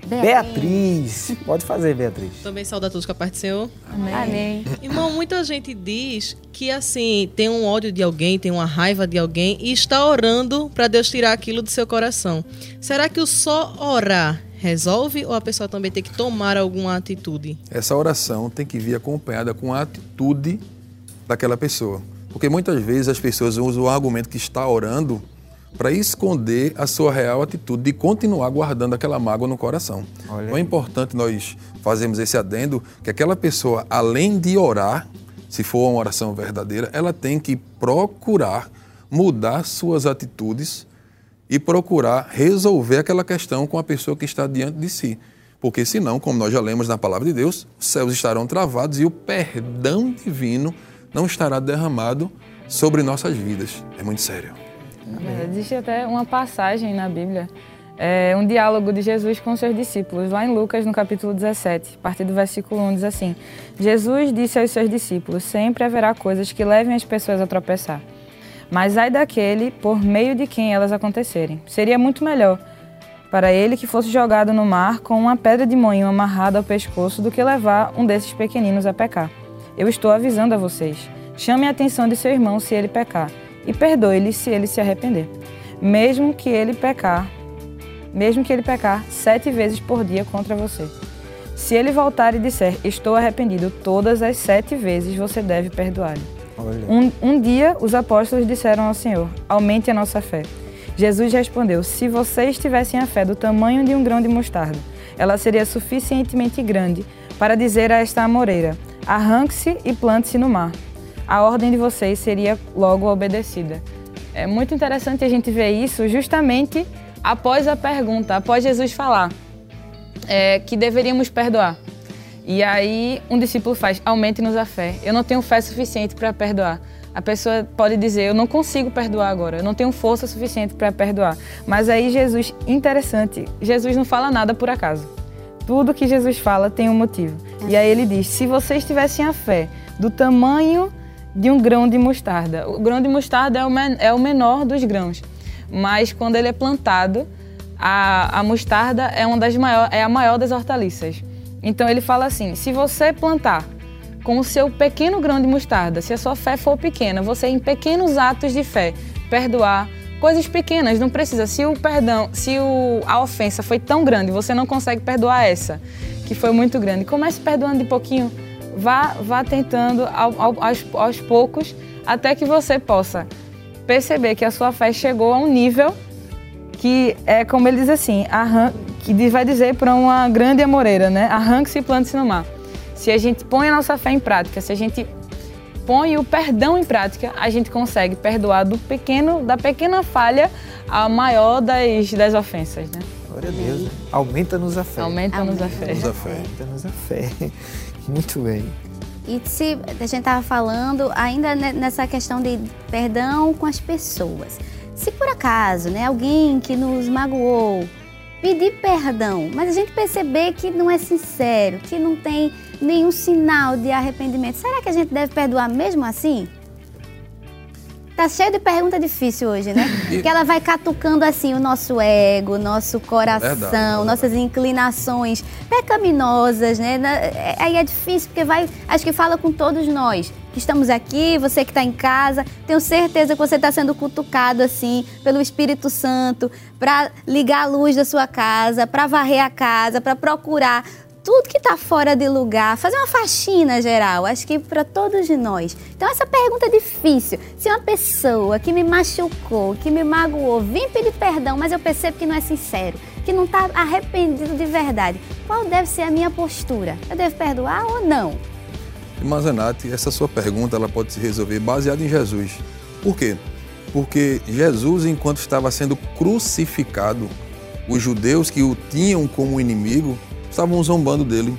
Beatriz. Pode fazer, Beatriz. Também saudar todos com a parte do Senhor. Amém. Irmão, muita gente diz que assim, tem um ódio de alguém, tem uma raiva de alguém e está orando para Deus tirar aquilo do seu coração. Será que o só orar resolve ou a pessoa também tem que tomar alguma atitude? Essa oração tem que vir acompanhada com a atitude daquela pessoa. Porque muitas vezes as pessoas usam o argumento que está orando para esconder a sua real atitude de continuar guardando aquela mágoa no coração. Então é importante nós fazermos esse adendo que aquela pessoa, além de orar, se for uma oração verdadeira, ela tem que procurar mudar suas atitudes e procurar resolver aquela questão com a pessoa que está diante de si. Porque senão, como nós já lemos na palavra de Deus, os céus estarão travados e o perdão divino não estará derramado sobre nossas vidas. É muito sério. É, Existe até uma passagem na Bíblia, é, um diálogo de Jesus com seus discípulos, lá em Lucas, no capítulo 17, a partir do versículo 1, diz assim: Jesus disse aos seus discípulos: Sempre haverá coisas que levem as pessoas a tropeçar. Mas ai daquele por meio de quem elas acontecerem. Seria muito melhor para ele que fosse jogado no mar com uma pedra de moinho amarrada ao pescoço do que levar um desses pequeninos a pecar. Eu estou avisando a vocês. Chame a atenção de seu irmão se ele pecar e perdoe-lhe se ele se arrepender. Mesmo que ele pecar, mesmo que ele pecar sete vezes por dia contra você. Se ele voltar e disser, estou arrependido, todas as sete vezes você deve perdoar-lhe. Um, um dia, os apóstolos disseram ao Senhor: Aumente a nossa fé. Jesus respondeu: Se vocês tivessem a fé do tamanho de um grão de mostarda, ela seria suficientemente grande para dizer a esta amoreira: Arranque-se e plante-se no mar. A ordem de vocês seria logo obedecida. É muito interessante a gente ver isso justamente após a pergunta, após Jesus falar é, que deveríamos perdoar. E aí um discípulo faz, aumente-nos a fé. Eu não tenho fé suficiente para perdoar. A pessoa pode dizer, eu não consigo perdoar agora, eu não tenho força suficiente para perdoar. Mas aí Jesus, interessante, Jesus não fala nada por acaso. Tudo que Jesus fala tem um motivo. E aí ele diz, se vocês tivessem a fé do tamanho de um grão de mostarda. O grão de mostarda é o, é menor dos grãos, mas quando ele é plantado, a, a mostarda é, uma das maior, é a maior das hortaliças. Então ele fala assim: se você plantar com o seu pequeno grão de mostarda, se a sua fé for pequena, você em pequenos atos de fé, perdoar coisas pequenas, não precisa. Se o perdão, se o, a ofensa foi tão grande, você não consegue perdoar essa, que foi muito grande, comece perdoando de pouquinho, vá, vá tentando ao, ao, aos, aos poucos, até que você possa perceber que a sua fé chegou a um nível que é como ele diz assim, arran que vai dizer para uma grande amoreira, né? Arranque-se e plante-se no mar. Se a gente põe a nossa fé em prática, se a gente põe o perdão em prática, a gente consegue perdoar do pequeno, da pequena falha à maior das, das ofensas, né? Glória a Deus. né? Aumenta-nos a fé. Aumenta-nos a fé. Aumenta-nos a fé. Muito bem. E se a gente estava falando ainda ne- nessa questão de perdão com as pessoas. Se por acaso, né, alguém que nos magoou pedir perdão, mas a gente perceber que não é sincero, que não tem nenhum sinal de arrependimento, será que a gente deve perdoar mesmo assim? Tá cheio de pergunta difícil hoje, né? Que ela vai catucando assim o nosso ego, o nosso coração, Verdade, verdade. nossas inclinações pecaminosas, né? É- Aí é difícil porque vai, acho que fala com todos nós. Que estamos aqui, você que está em casa, tenho certeza que você está sendo cutucado assim pelo Espírito Santo para ligar a luz da sua casa, para varrer a casa, para procurar tudo que está fora de lugar, fazer uma faxina geral, acho que para todos nós. Então essa pergunta é difícil. Se uma pessoa que me machucou, que me magoou, vem pedir perdão, mas eu percebo que não é sincero, que não está arrependido de verdade, qual deve ser a minha postura? Eu devo perdoar ou não? Irmã Zanatti, essa sua pergunta ela pode se resolver baseada em Jesus. Por quê? Porque Jesus, enquanto estava sendo crucificado, os judeus que o tinham como inimigo estavam zombando dele,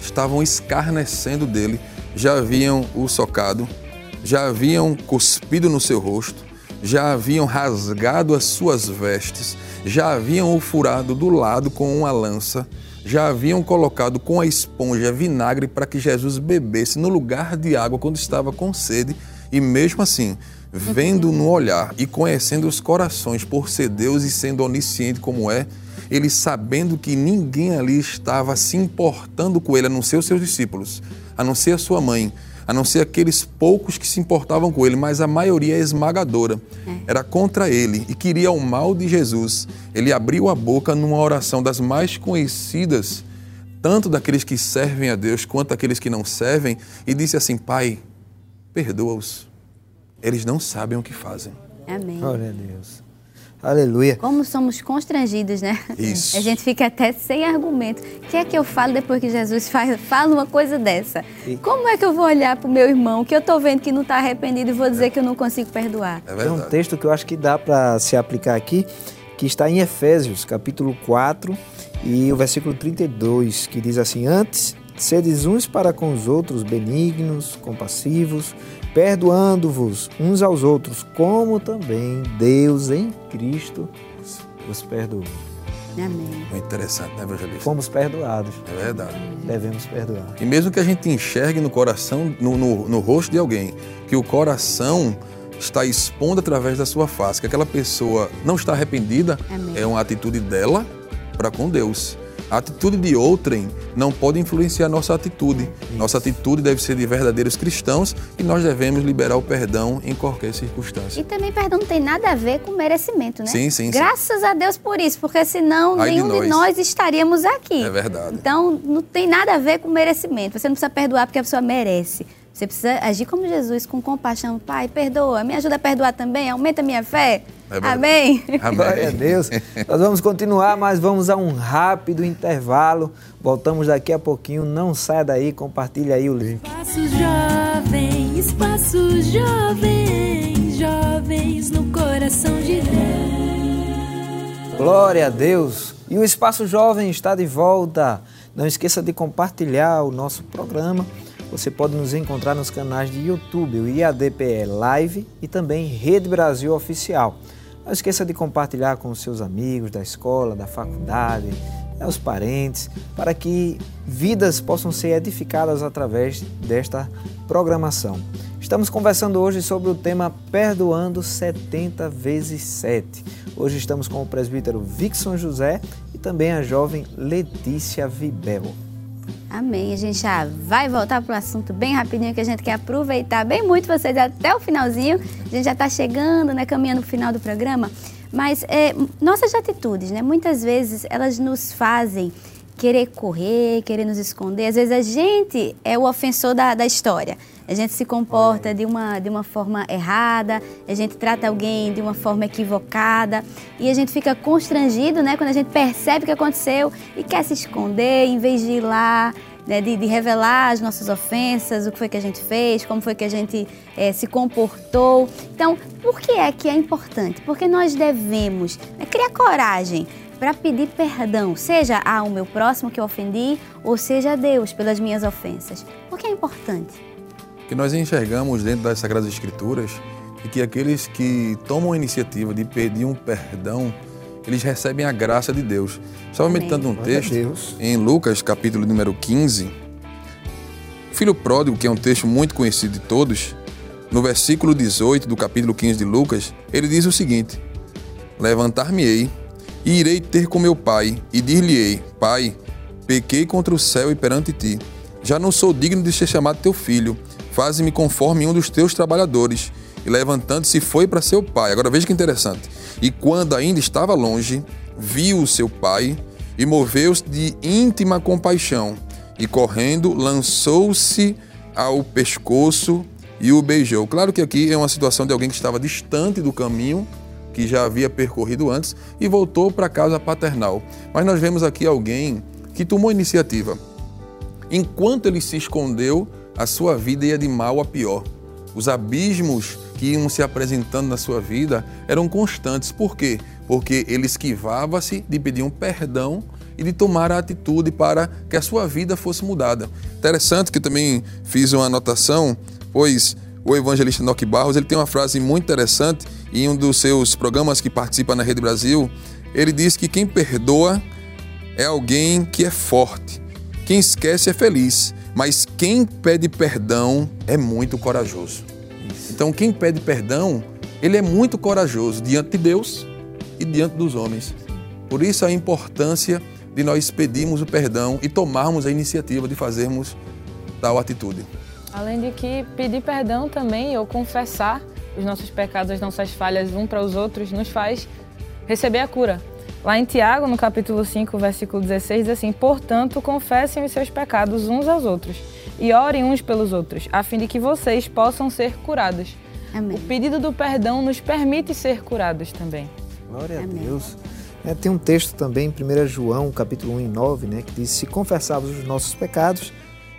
estavam escarnecendo dele, já haviam o socado, já haviam cuspido no seu rosto, já haviam rasgado as suas vestes, já haviam o furado do lado com uma lança, já haviam colocado com a esponja vinagre para que Jesus bebesse no lugar de água quando estava com sede, e mesmo assim, vendo no olhar e conhecendo os corações por ser Deus e sendo onisciente como é, ele sabendo que ninguém ali estava se importando com ele, a não ser os seus discípulos, a não ser a sua mãe, a não ser aqueles poucos que se importavam com ele, mas a maioria é esmagadora. Era contra ele e queria o mal de Jesus. Ele abriu a boca numa oração das mais conhecidas, tanto daqueles que servem a Deus quanto daqueles que não servem, e disse assim: Pai, perdoa-os. Eles não sabem o que fazem. Amém. Glória a Deus. Aleluia. Como somos constrangidos, né? Isso. A gente fica até sem argumento. O que é que eu falo depois que Jesus faz, fala uma coisa dessa? E- Como é que eu vou olhar pro meu irmão que eu tô vendo que não tá arrependido e vou dizer que eu não consigo perdoar? É Tem um texto que eu acho que dá para se aplicar aqui, que está em Efésios, capítulo 4, e o versículo 32, que diz assim: Antes, sedes uns para com os outros benignos, compassivos, perdoando-vos uns aos outros, como também Deus em Cristo os perdoou. Amém. Muito interessante, né, evangelista? Fomos perdoados, É verdade. devemos perdoar. E mesmo que a gente enxergue no coração, no, no, no rosto de alguém, que o coração está expondo através da sua face, que aquela pessoa não está arrependida, Amém. é uma atitude dela para com Deus. A atitude de outrem não pode influenciar nossa atitude. Nossa atitude deve ser de verdadeiros cristãos e nós devemos liberar o perdão em qualquer circunstância. E também perdão não tem nada a ver com merecimento, né? Sim, sim, sim. Graças a Deus por isso, porque senão Ai de nenhum de nós. nós estaríamos aqui. É verdade. Então não tem nada a ver com merecimento. Você não precisa perdoar porque a pessoa merece. Você precisa agir como Jesus, com compaixão. Pai, perdoa, me ajuda a perdoar também, aumenta a minha fé. É verdade. Amém. Glória a Amém. Deus. Nós vamos continuar, mas vamos a um rápido intervalo. Voltamos daqui a pouquinho. Não saia daí, compartilha aí o link. Espaço jovem, espaço jovem, jovens no coração de Deus. Glória a Deus. E o Espaço Jovem está de volta. Não esqueça de compartilhar o nosso programa. Você pode nos encontrar nos canais de YouTube, o IADPE Live e também Rede Brasil Oficial. Não esqueça de compartilhar com os seus amigos da escola, da faculdade, né, os parentes, para que vidas possam ser edificadas através desta programação. Estamos conversando hoje sobre o tema Perdoando 70 vezes 7. Hoje estamos com o presbítero Vixon José e também a jovem Letícia Vibel. Amém. A gente já vai voltar para o assunto bem rapidinho, que a gente quer aproveitar bem muito vocês até o finalzinho. A gente já está chegando, né, caminhando para o final do programa. Mas é, nossas atitudes, né, muitas vezes elas nos fazem querer correr, querer nos esconder. Às vezes a gente é o ofensor da, da história. A gente se comporta de uma, de uma forma errada, a gente trata alguém de uma forma equivocada e a gente fica constrangido né, quando a gente percebe o que aconteceu e quer se esconder em vez de ir lá, né, de, de revelar as nossas ofensas, o que foi que a gente fez, como foi que a gente eh, se comportou. Então, por que é que é importante? Porque nós devemos né, criar coragem para pedir perdão, seja ao meu próximo que eu ofendi, ou seja a Deus pelas minhas ofensas. Por que é importante? que nós enxergamos dentro das Sagradas Escrituras e que aqueles que tomam a iniciativa de pedir um perdão, eles recebem a graça de Deus. Estava meditando um texto Deus. em Lucas, capítulo número 15. O filho pródigo, que é um texto muito conhecido de todos, no versículo 18 do capítulo 15 de Lucas, ele diz o seguinte: Levantar-me-ei e irei ter com meu pai e dir-lhe-ei: Pai, pequei contra o céu e perante ti. Já não sou digno de ser chamado teu filho. Faze-me conforme um dos teus trabalhadores. E levantando-se foi para seu pai. Agora veja que interessante. E quando ainda estava longe, viu o seu pai e moveu-se de íntima compaixão. E correndo, lançou-se ao pescoço e o beijou. Claro que aqui é uma situação de alguém que estava distante do caminho que já havia percorrido antes e voltou para a casa paternal. Mas nós vemos aqui alguém que tomou iniciativa. Enquanto ele se escondeu, a sua vida ia de mal a pior. Os abismos que iam se apresentando na sua vida eram constantes. Por quê? Porque ele esquivava-se de pedir um perdão e de tomar a atitude para que a sua vida fosse mudada. Interessante que também fiz uma anotação, pois o evangelista Noque Barros ele tem uma frase muito interessante em um dos seus programas que participa na Rede Brasil. Ele diz que quem perdoa é alguém que é forte. Quem esquece é feliz, mas quem pede perdão é muito corajoso. Então, quem pede perdão, ele é muito corajoso diante de Deus e diante dos homens. Por isso a importância de nós pedirmos o perdão e tomarmos a iniciativa de fazermos tal atitude. Além de que pedir perdão também ou confessar os nossos pecados, as nossas falhas um para os outros, nos faz receber a cura. Lá em Tiago, no capítulo 5, versículo 16, diz assim: Portanto, confessem os seus pecados uns aos outros e orem uns pelos outros, a fim de que vocês possam ser curados. Amém. O pedido do perdão nos permite ser curados também. Glória Amém. a Deus. É, tem um texto também em 1 João, capítulo 1 e 9, né, que diz: Se confessarmos os nossos pecados,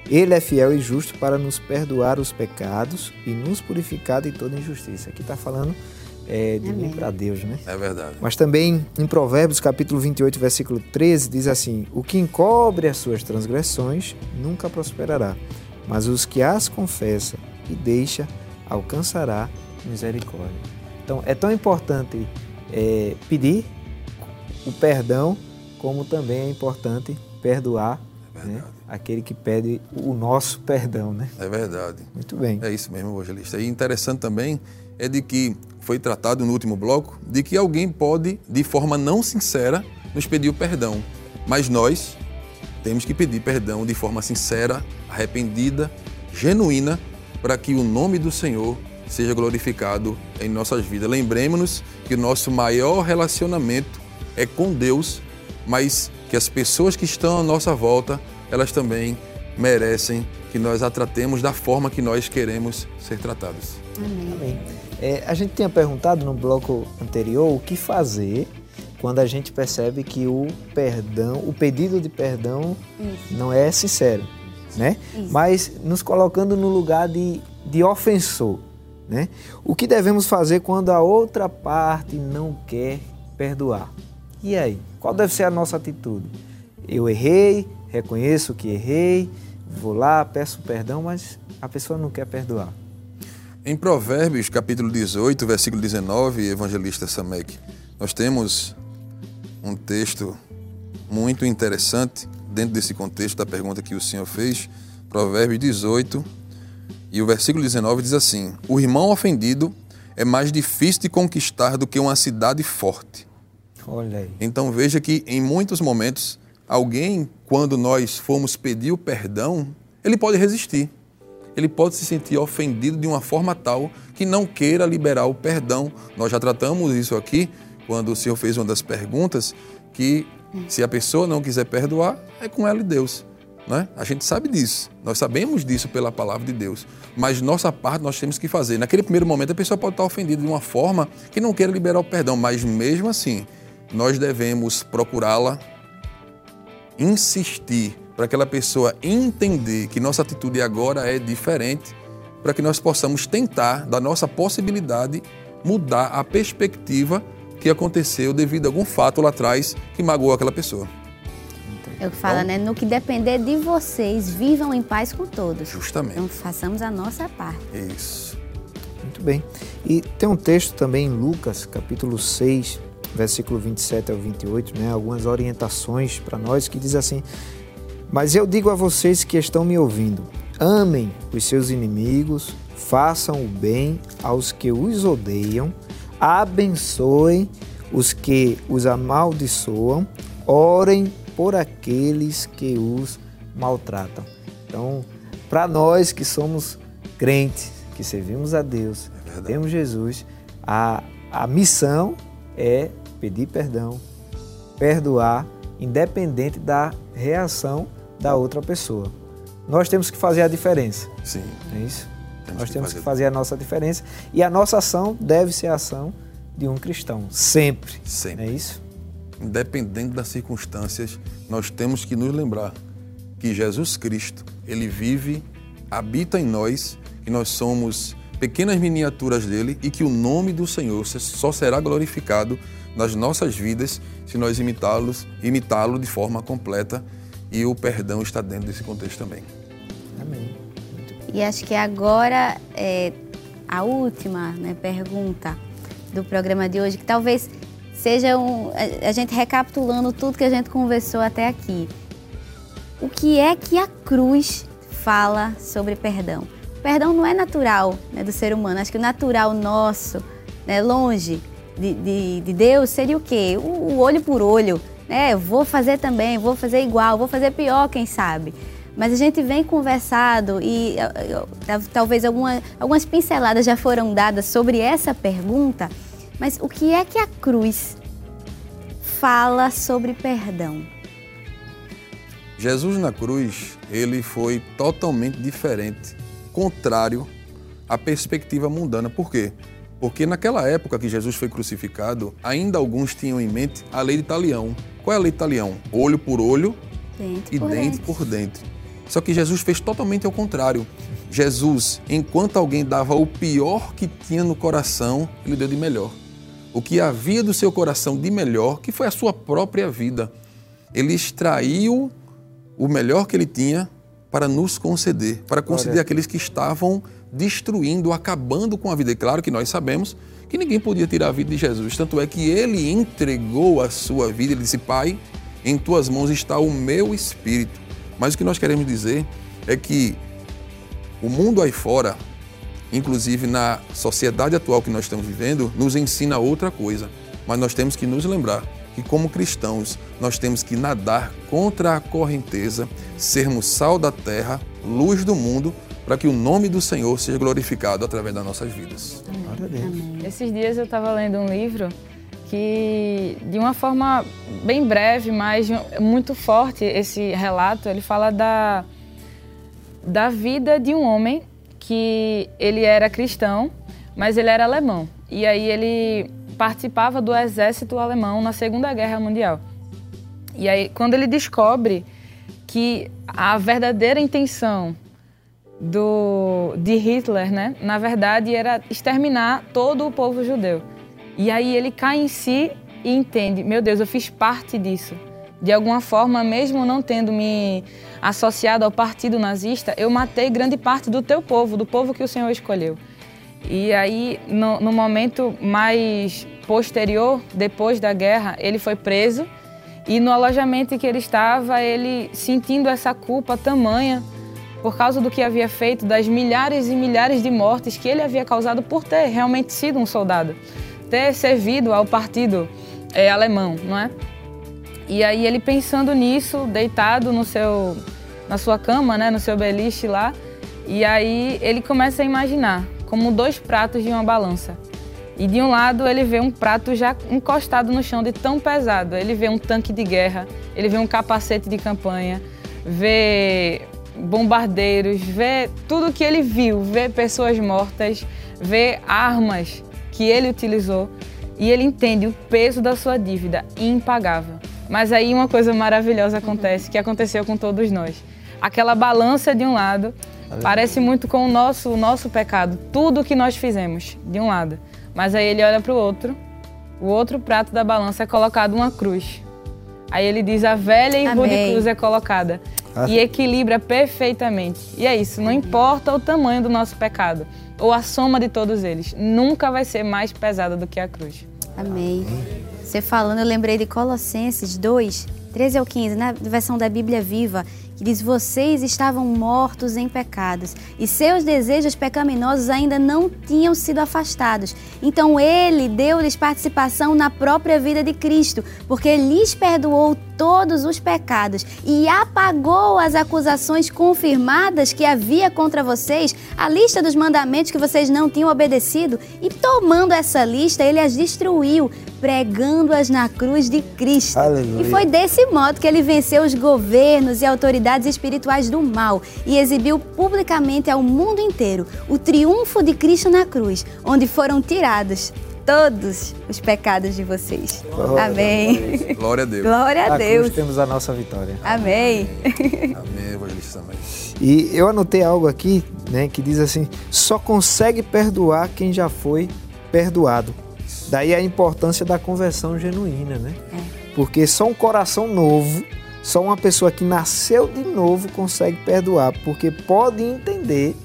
Ele é fiel e justo para nos perdoar os pecados e nos purificar de toda injustiça. Aqui está falando é, de mim Amém. para Deus, né? É verdade. Mas também em Provérbios, capítulo 28, versículo 13, diz assim: O que encobre as suas transgressões nunca prosperará, mas os que as confessa e deixa alcançará misericórdia. Então é tão importante é, pedir o perdão, como também é importante perdoar né, aquele que pede o nosso perdão, né? É verdade. Muito bem. É isso mesmo, evangelista. E interessante também é de que foi tratado no último bloco de que alguém pode, de forma não sincera, nos pedir o perdão. Mas nós temos que pedir perdão de forma sincera, arrependida, genuína, para que o nome do Senhor seja glorificado em nossas vidas. Lembremos-nos que o nosso maior relacionamento é com Deus, mas que as pessoas que estão à nossa volta, elas também merecem que nós a tratemos da forma que nós queremos ser tratados. Amém. É, a gente tinha perguntado no bloco anterior o que fazer quando a gente percebe que o perdão, o pedido de perdão não é sincero, né? Mas nos colocando no lugar de, de ofensor, né? O que devemos fazer quando a outra parte não quer perdoar? E aí? Qual deve ser a nossa atitude? Eu errei, reconheço que errei, vou lá, peço perdão, mas a pessoa não quer perdoar. Em Provérbios, capítulo 18, versículo 19, evangelista Samek, nós temos um texto muito interessante dentro desse contexto da pergunta que o senhor fez. Provérbios 18 e o versículo 19 diz assim: O irmão ofendido é mais difícil de conquistar do que uma cidade forte. Olha aí. Então veja que em muitos momentos, alguém, quando nós formos pedir o perdão, ele pode resistir. Ele pode se sentir ofendido de uma forma tal que não queira liberar o perdão. Nós já tratamos isso aqui quando o senhor fez uma das perguntas que se a pessoa não quiser perdoar, é com ela e Deus. Né? A gente sabe disso, nós sabemos disso pela palavra de Deus, mas nossa parte nós temos que fazer. Naquele primeiro momento, a pessoa pode estar ofendida de uma forma que não queira liberar o perdão, mas mesmo assim, nós devemos procurá-la, insistir para aquela pessoa entender que nossa atitude agora é diferente, para que nós possamos tentar, da nossa possibilidade, mudar a perspectiva que aconteceu devido a algum fato lá atrás que magoou aquela pessoa. É o que fala, né? No que depender de vocês, vivam em paz com todos. Justamente. Então façamos a nossa parte. Isso. Muito bem. E tem um texto também em Lucas, capítulo 6, versículo 27 ao 28, né? Algumas orientações para nós que diz assim: Mas eu digo a vocês que estão me ouvindo: amem os seus inimigos, façam o bem aos que os odeiam, abençoem os que os amaldiçoam, orem por aqueles que os maltratam. Então, para nós que somos crentes que servimos a Deus, É temos Jesus, a, a missão é pedir perdão, perdoar, independente da reação da outra pessoa. Nós temos que fazer a diferença, Sim. é isso? Temos Nós que temos fazer. que fazer a nossa diferença e a nossa ação deve ser a ação de um cristão, sempre. Sempre. É isso? Independente das circunstâncias, nós temos que nos lembrar que Jesus Cristo, ele vive, habita em nós, que nós somos pequenas miniaturas dele e que o nome do Senhor só será glorificado nas nossas vidas se nós imitá-los, imitá-lo de forma completa e o perdão está dentro desse contexto também. Amém. E acho que agora é a última né, pergunta do programa de hoje, que talvez seja um, a, a gente recapitulando tudo que a gente conversou até aqui. O que é que a cruz fala sobre perdão? Perdão não é natural né, do ser humano. Acho que o natural nosso, né, longe de, de, de Deus, seria o quê? O, o olho por olho. Né? Vou fazer também, vou fazer igual, vou fazer pior, quem sabe. Mas a gente vem conversado e eu- tal- talvez alguma, algumas pinceladas já foram dadas sobre essa pergunta, mas o que é que a cruz fala sobre perdão? Jesus na cruz, ele foi totalmente diferente, contrário à perspectiva mundana. Por quê? Porque naquela época que Jesus foi crucificado, ainda alguns tinham em mente a lei de talião. Qual é a lei de talião? Olho por olho Dente e por dente dente. por dente. Só que Jesus fez totalmente ao contrário. Jesus, enquanto alguém dava o pior que tinha no coração, ele deu de melhor. O que havia do seu coração de melhor, que foi a sua própria vida. Ele extraiu o melhor que ele tinha para nos conceder, para conceder aqueles que estavam destruindo, acabando com a vida. E claro que nós sabemos que ninguém podia tirar a vida de Jesus. Tanto é que ele entregou a sua vida. Ele disse: Pai, em tuas mãos está o meu espírito. Mas o que nós queremos dizer é que o mundo aí fora, inclusive na sociedade atual que nós estamos vivendo, nos ensina outra coisa. Mas nós temos que nos lembrar que, como cristãos, nós temos que nadar contra a correnteza, sermos sal da terra, luz do mundo, para que o nome do Senhor seja glorificado através das nossas vidas. Glória a Deus. Esses dias eu estava lendo um livro que, de uma forma bem breve, mas muito forte, esse relato, ele fala da, da vida de um homem que ele era cristão, mas ele era alemão. E aí ele participava do exército alemão na Segunda Guerra Mundial. E aí, quando ele descobre que a verdadeira intenção do, de Hitler, né, na verdade, era exterminar todo o povo judeu. E aí ele cai em si e entende: meu Deus, eu fiz parte disso. De alguma forma, mesmo não tendo me associado ao partido nazista, eu matei grande parte do teu povo, do povo que o Senhor escolheu. E aí, no, no momento mais posterior, depois da guerra, ele foi preso e no alojamento que ele estava, ele sentindo essa culpa tamanha por causa do que havia feito, das milhares e milhares de mortes que ele havia causado por ter realmente sido um soldado, ter servido ao partido eh, alemão, não é? E aí ele pensando nisso, deitado no seu, na sua cama, né, no seu beliche lá, e aí ele começa a imaginar como dois pratos de uma balança. E de um lado ele vê um prato já encostado no chão de tão pesado. Ele vê um tanque de guerra, ele vê um capacete de campanha, vê bombardeiros, vê tudo que ele viu, vê pessoas mortas, vê armas que ele utilizou e ele entende o peso da sua dívida impagável. Mas aí uma coisa maravilhosa acontece, que aconteceu com todos nós. Aquela balança de um lado parece muito com o nosso, o nosso pecado, tudo que nós fizemos de um lado. Mas aí ele olha para o outro, o outro prato da balança é colocado uma cruz. Aí ele diz: a velha e rude cruz é colocada. E equilibra perfeitamente. E é isso, não importa o tamanho do nosso pecado, ou a soma de todos eles, nunca vai ser mais pesada do que a cruz. Amém. Você falando, eu lembrei de Colossenses 2, 13 ao 15, na versão da Bíblia Viva, que diz: Vocês estavam mortos em pecados e seus desejos pecaminosos ainda não tinham sido afastados. Então ele deu-lhes participação na própria vida de Cristo, porque lhes perdoou todos os pecados e apagou as acusações confirmadas que havia contra vocês, a lista dos mandamentos que vocês não tinham obedecido, e tomando essa lista, ele as destruiu, pregando-as na cruz de Cristo. Aleluia. E foi desse modo que ele venceu os governos e autoridades espirituais do mal e exibiu publicamente ao mundo inteiro o triunfo de Cristo na cruz, onde foram tirados todos os pecados de vocês. Glória Amém. Glória a Deus. Glória a Deus. cruz temos a nossa vitória. Amém. Amém, evangelista. E eu anotei algo aqui, né, que diz assim: só consegue perdoar quem já foi perdoado. Daí a importância da conversão genuína, né? Porque só um coração novo, só uma pessoa que nasceu de novo consegue perdoar, porque pode entender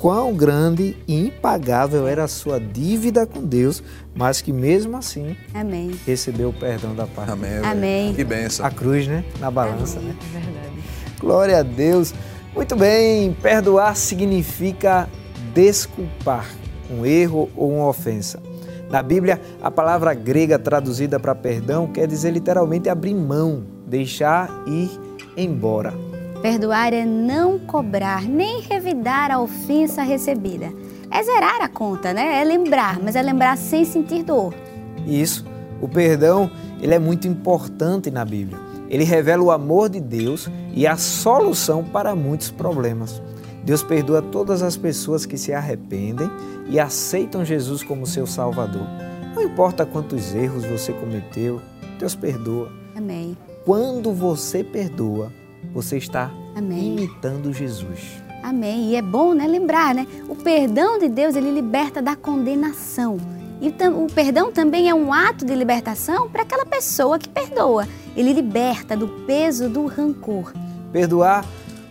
quão grande e impagável era a sua dívida com Deus, mas que mesmo assim Amém. recebeu o perdão da parte. Amém. Amém. Que benção. A cruz, né? Na balança, né? É verdade. Glória a Deus. Muito bem, perdoar significa desculpar um erro ou uma ofensa. Na Bíblia, a palavra grega traduzida para perdão quer dizer literalmente abrir mão, deixar ir embora. Perdoar é não cobrar nem revidar a ofensa recebida. É zerar a conta, né? É lembrar, mas é lembrar sem sentir dor. Isso, o perdão, ele é muito importante na Bíblia. Ele revela o amor de Deus e a solução para muitos problemas. Deus perdoa todas as pessoas que se arrependem e aceitam Jesus como seu Salvador. Não importa quantos erros você cometeu, Deus perdoa. Amém. Quando você perdoa, você está Amém. imitando Jesus. Amém. E é bom, né, lembrar, né? O perdão de Deus, ele liberta da condenação. E o perdão também é um ato de libertação para aquela pessoa que perdoa. Ele liberta do peso do rancor. Perdoar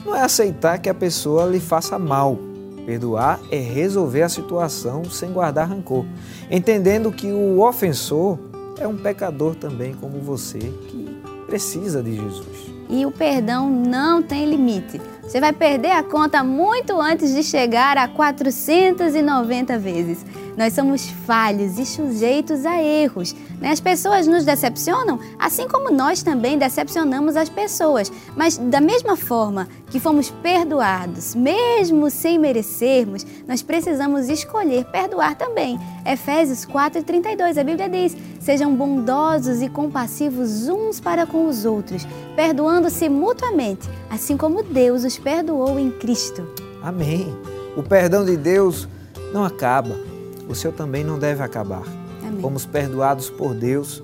não é aceitar que a pessoa lhe faça mal. Perdoar é resolver a situação sem guardar rancor, entendendo que o ofensor é um pecador também como você, que precisa de Jesus. E o perdão não tem limite. Você vai perder a conta muito antes de chegar a 490 vezes. Nós somos falhos e sujeitos a erros. né? As pessoas nos decepcionam, assim como nós também decepcionamos as pessoas. Mas da mesma forma que fomos perdoados, mesmo sem merecermos, nós precisamos escolher perdoar também. Efésios 4:32, a Bíblia diz: "Sejam bondosos e compassivos uns para com os outros, perdoando-se mutuamente, assim como Deus os perdoou em Cristo." Amém. O perdão de Deus não acaba. O seu também não deve acabar. Amém. Fomos perdoados por Deus.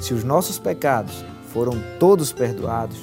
Se os nossos pecados foram todos perdoados,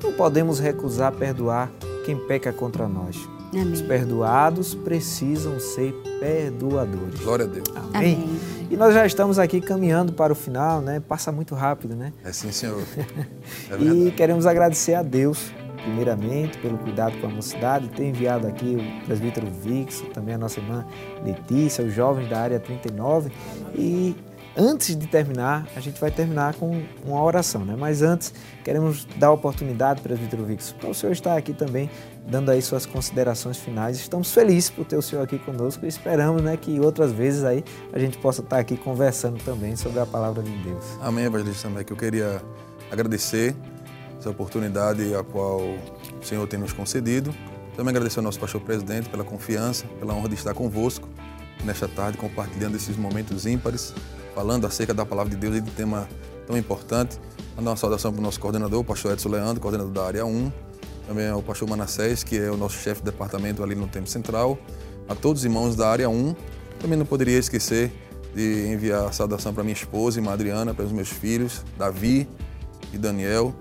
como podemos recusar perdoar quem peca contra nós? Os Amém. perdoados precisam ser perdoadores. Glória a Deus. Amém? Amém. E nós já estamos aqui caminhando para o final, né? Passa muito rápido, né? É sim, Senhor. É E queremos agradecer a Deus, primeiramente, pelo cuidado com a mocidade, ter enviado aqui o presbítero Vix, também a nossa irmã Letícia, os jovens da área 39. E antes de terminar, a gente vai terminar com uma oração, né? Mas antes, queremos dar a oportunidade, presbítero Vix, para o senhor estar aqui também, dando aí suas considerações finais. Estamos felizes por ter o senhor aqui conosco e esperamos né, que outras vezes aí a gente possa estar aqui conversando também sobre a palavra de Deus. Amém, evangelista que eu queria agradecer essa oportunidade a qual o Senhor tem nos concedido. Também agradecer ao nosso pastor presidente pela confiança, pela honra de estar convosco nesta tarde, compartilhando esses momentos ímpares, falando acerca da palavra de Deus e de tema tão importante. Mandar uma saudação para o nosso coordenador, o pastor Edson Leandro, coordenador da área 1, também ao pastor Manassés, que é o nosso chefe de departamento ali no Tempo Central, a todos os irmãos da área 1. Também não poderia esquecer de enviar a saudação para minha esposa, irmã Adriana, para os meus filhos, Davi e Daniel,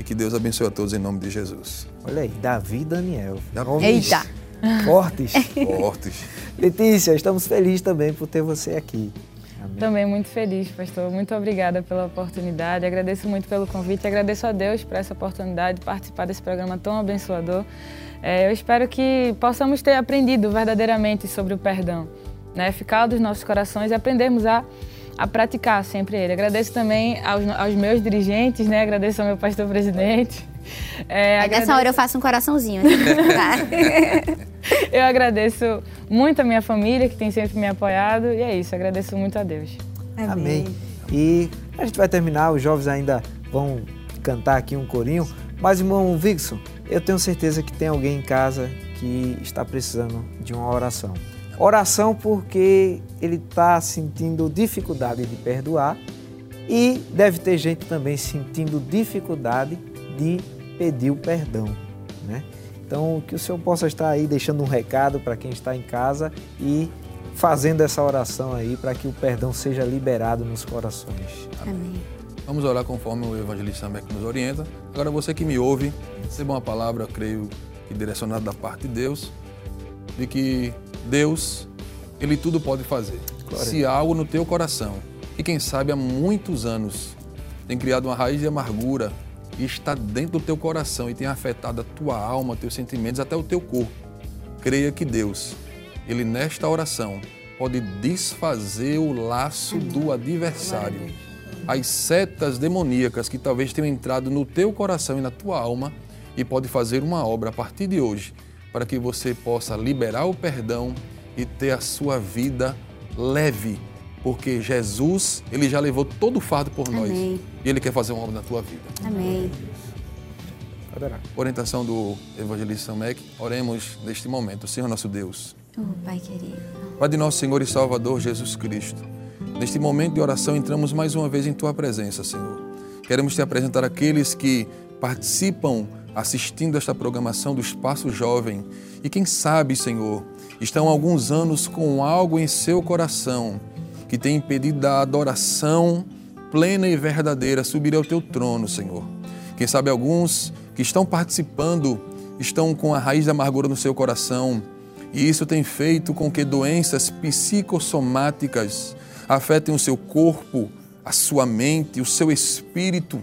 e que Deus abençoe a todos em nome de Jesus. Olha aí, Davi e Daniel. Davi. Eita. Fortes. Fortes. Letícia, estamos felizes também por ter você aqui. Amém. Também muito feliz, pastor. Muito obrigada pela oportunidade. Agradeço muito pelo convite. Agradeço a Deus por essa oportunidade de participar desse programa tão abençoador. É, eu espero que possamos ter aprendido verdadeiramente sobre o perdão, né? Ficar dos nossos corações e aprendermos a a praticar sempre ele. Agradeço também aos, aos meus dirigentes, né? Agradeço ao meu pastor presidente. É, Aí agradeço... Nessa hora eu faço um coraçãozinho. eu agradeço muito a minha família, que tem sempre me apoiado, e é isso, agradeço muito a Deus. Amém. Amém. E a gente vai terminar, os jovens ainda vão cantar aqui um corinho, mas irmão Vixon, eu tenho certeza que tem alguém em casa que está precisando de uma oração. Oração porque ele está sentindo dificuldade de perdoar e deve ter gente também sentindo dificuldade de pedir o perdão, né? Então, que o Senhor possa estar aí deixando um recado para quem está em casa e fazendo essa oração aí para que o perdão seja liberado nos corações. Amém. Vamos orar conforme o evangelista Samek nos orienta. Agora, você que me ouve, receba uma palavra, creio que direcionada da parte de Deus, de que Deus, Ele tudo pode fazer. Glória. Se há algo no teu coração, que quem sabe há muitos anos tem criado uma raiz de amargura e está dentro do teu coração e tem afetado a tua alma, teus sentimentos, até o teu corpo, creia que Deus, Ele nesta oração, pode desfazer o laço do adversário. As setas demoníacas que talvez tenham entrado no teu coração e na tua alma e pode fazer uma obra a partir de hoje para que você possa liberar o perdão e ter a sua vida leve, porque Jesus, ele já levou todo o fardo por Amém. nós e ele quer fazer uma obra na tua vida. Amém. Orientação do evangelista Samek, oremos neste momento. Senhor nosso Deus. Oh, Pai querido. Pai de nosso Senhor e Salvador Jesus Cristo. Neste momento de oração entramos mais uma vez em tua presença, Senhor. Queremos te apresentar aqueles que participam assistindo esta programação do Espaço Jovem. E quem sabe, Senhor, estão há alguns anos com algo em seu coração que tem impedido a adoração plena e verdadeira subir ao teu trono, Senhor. Quem sabe alguns que estão participando estão com a raiz da amargura no seu coração. E isso tem feito com que doenças psicossomáticas afetem o seu corpo, a sua mente, o seu espírito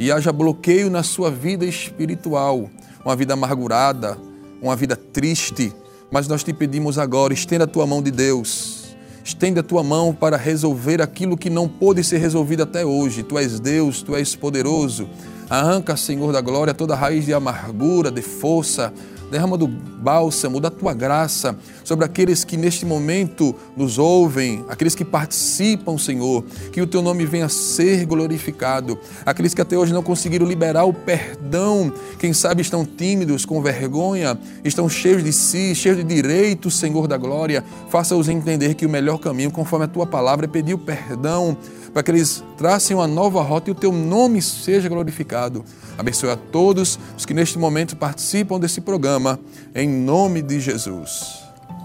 e haja bloqueio na sua vida espiritual, uma vida amargurada, uma vida triste. Mas nós te pedimos agora, estenda a tua mão de Deus, estenda a tua mão para resolver aquilo que não pôde ser resolvido até hoje. Tu és Deus, tu és poderoso. Arranca, Senhor da glória, toda raiz de amargura, de força, derrama do bálsamo, da tua graça sobre aqueles que neste momento nos ouvem, aqueles que participam, Senhor, que o teu nome venha a ser glorificado, aqueles que até hoje não conseguiram liberar o perdão, quem sabe estão tímidos, com vergonha, estão cheios de si, cheios de direitos, Senhor da glória, faça-os entender que o melhor caminho, conforme a tua palavra, é pedir o perdão para que eles tracem uma nova rota e o teu nome seja glorificado. Abençoe a todos os que neste momento participam desse programa, em nome de Jesus.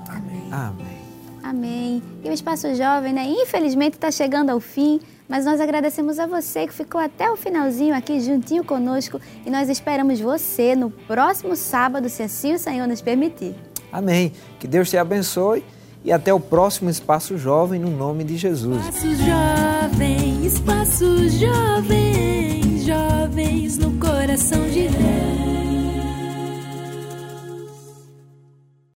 Amém. Amém. Amém. E o Espaço Jovem, né? Infelizmente está chegando ao fim, mas nós agradecemos a você que ficou até o finalzinho aqui juntinho conosco e nós esperamos você no próximo sábado, se assim o Senhor nos permitir. Amém. Que Deus te abençoe e até o próximo Espaço Jovem no nome de Jesus. Espaço Jovem, Espaço Jovem jovens no coração de Deus.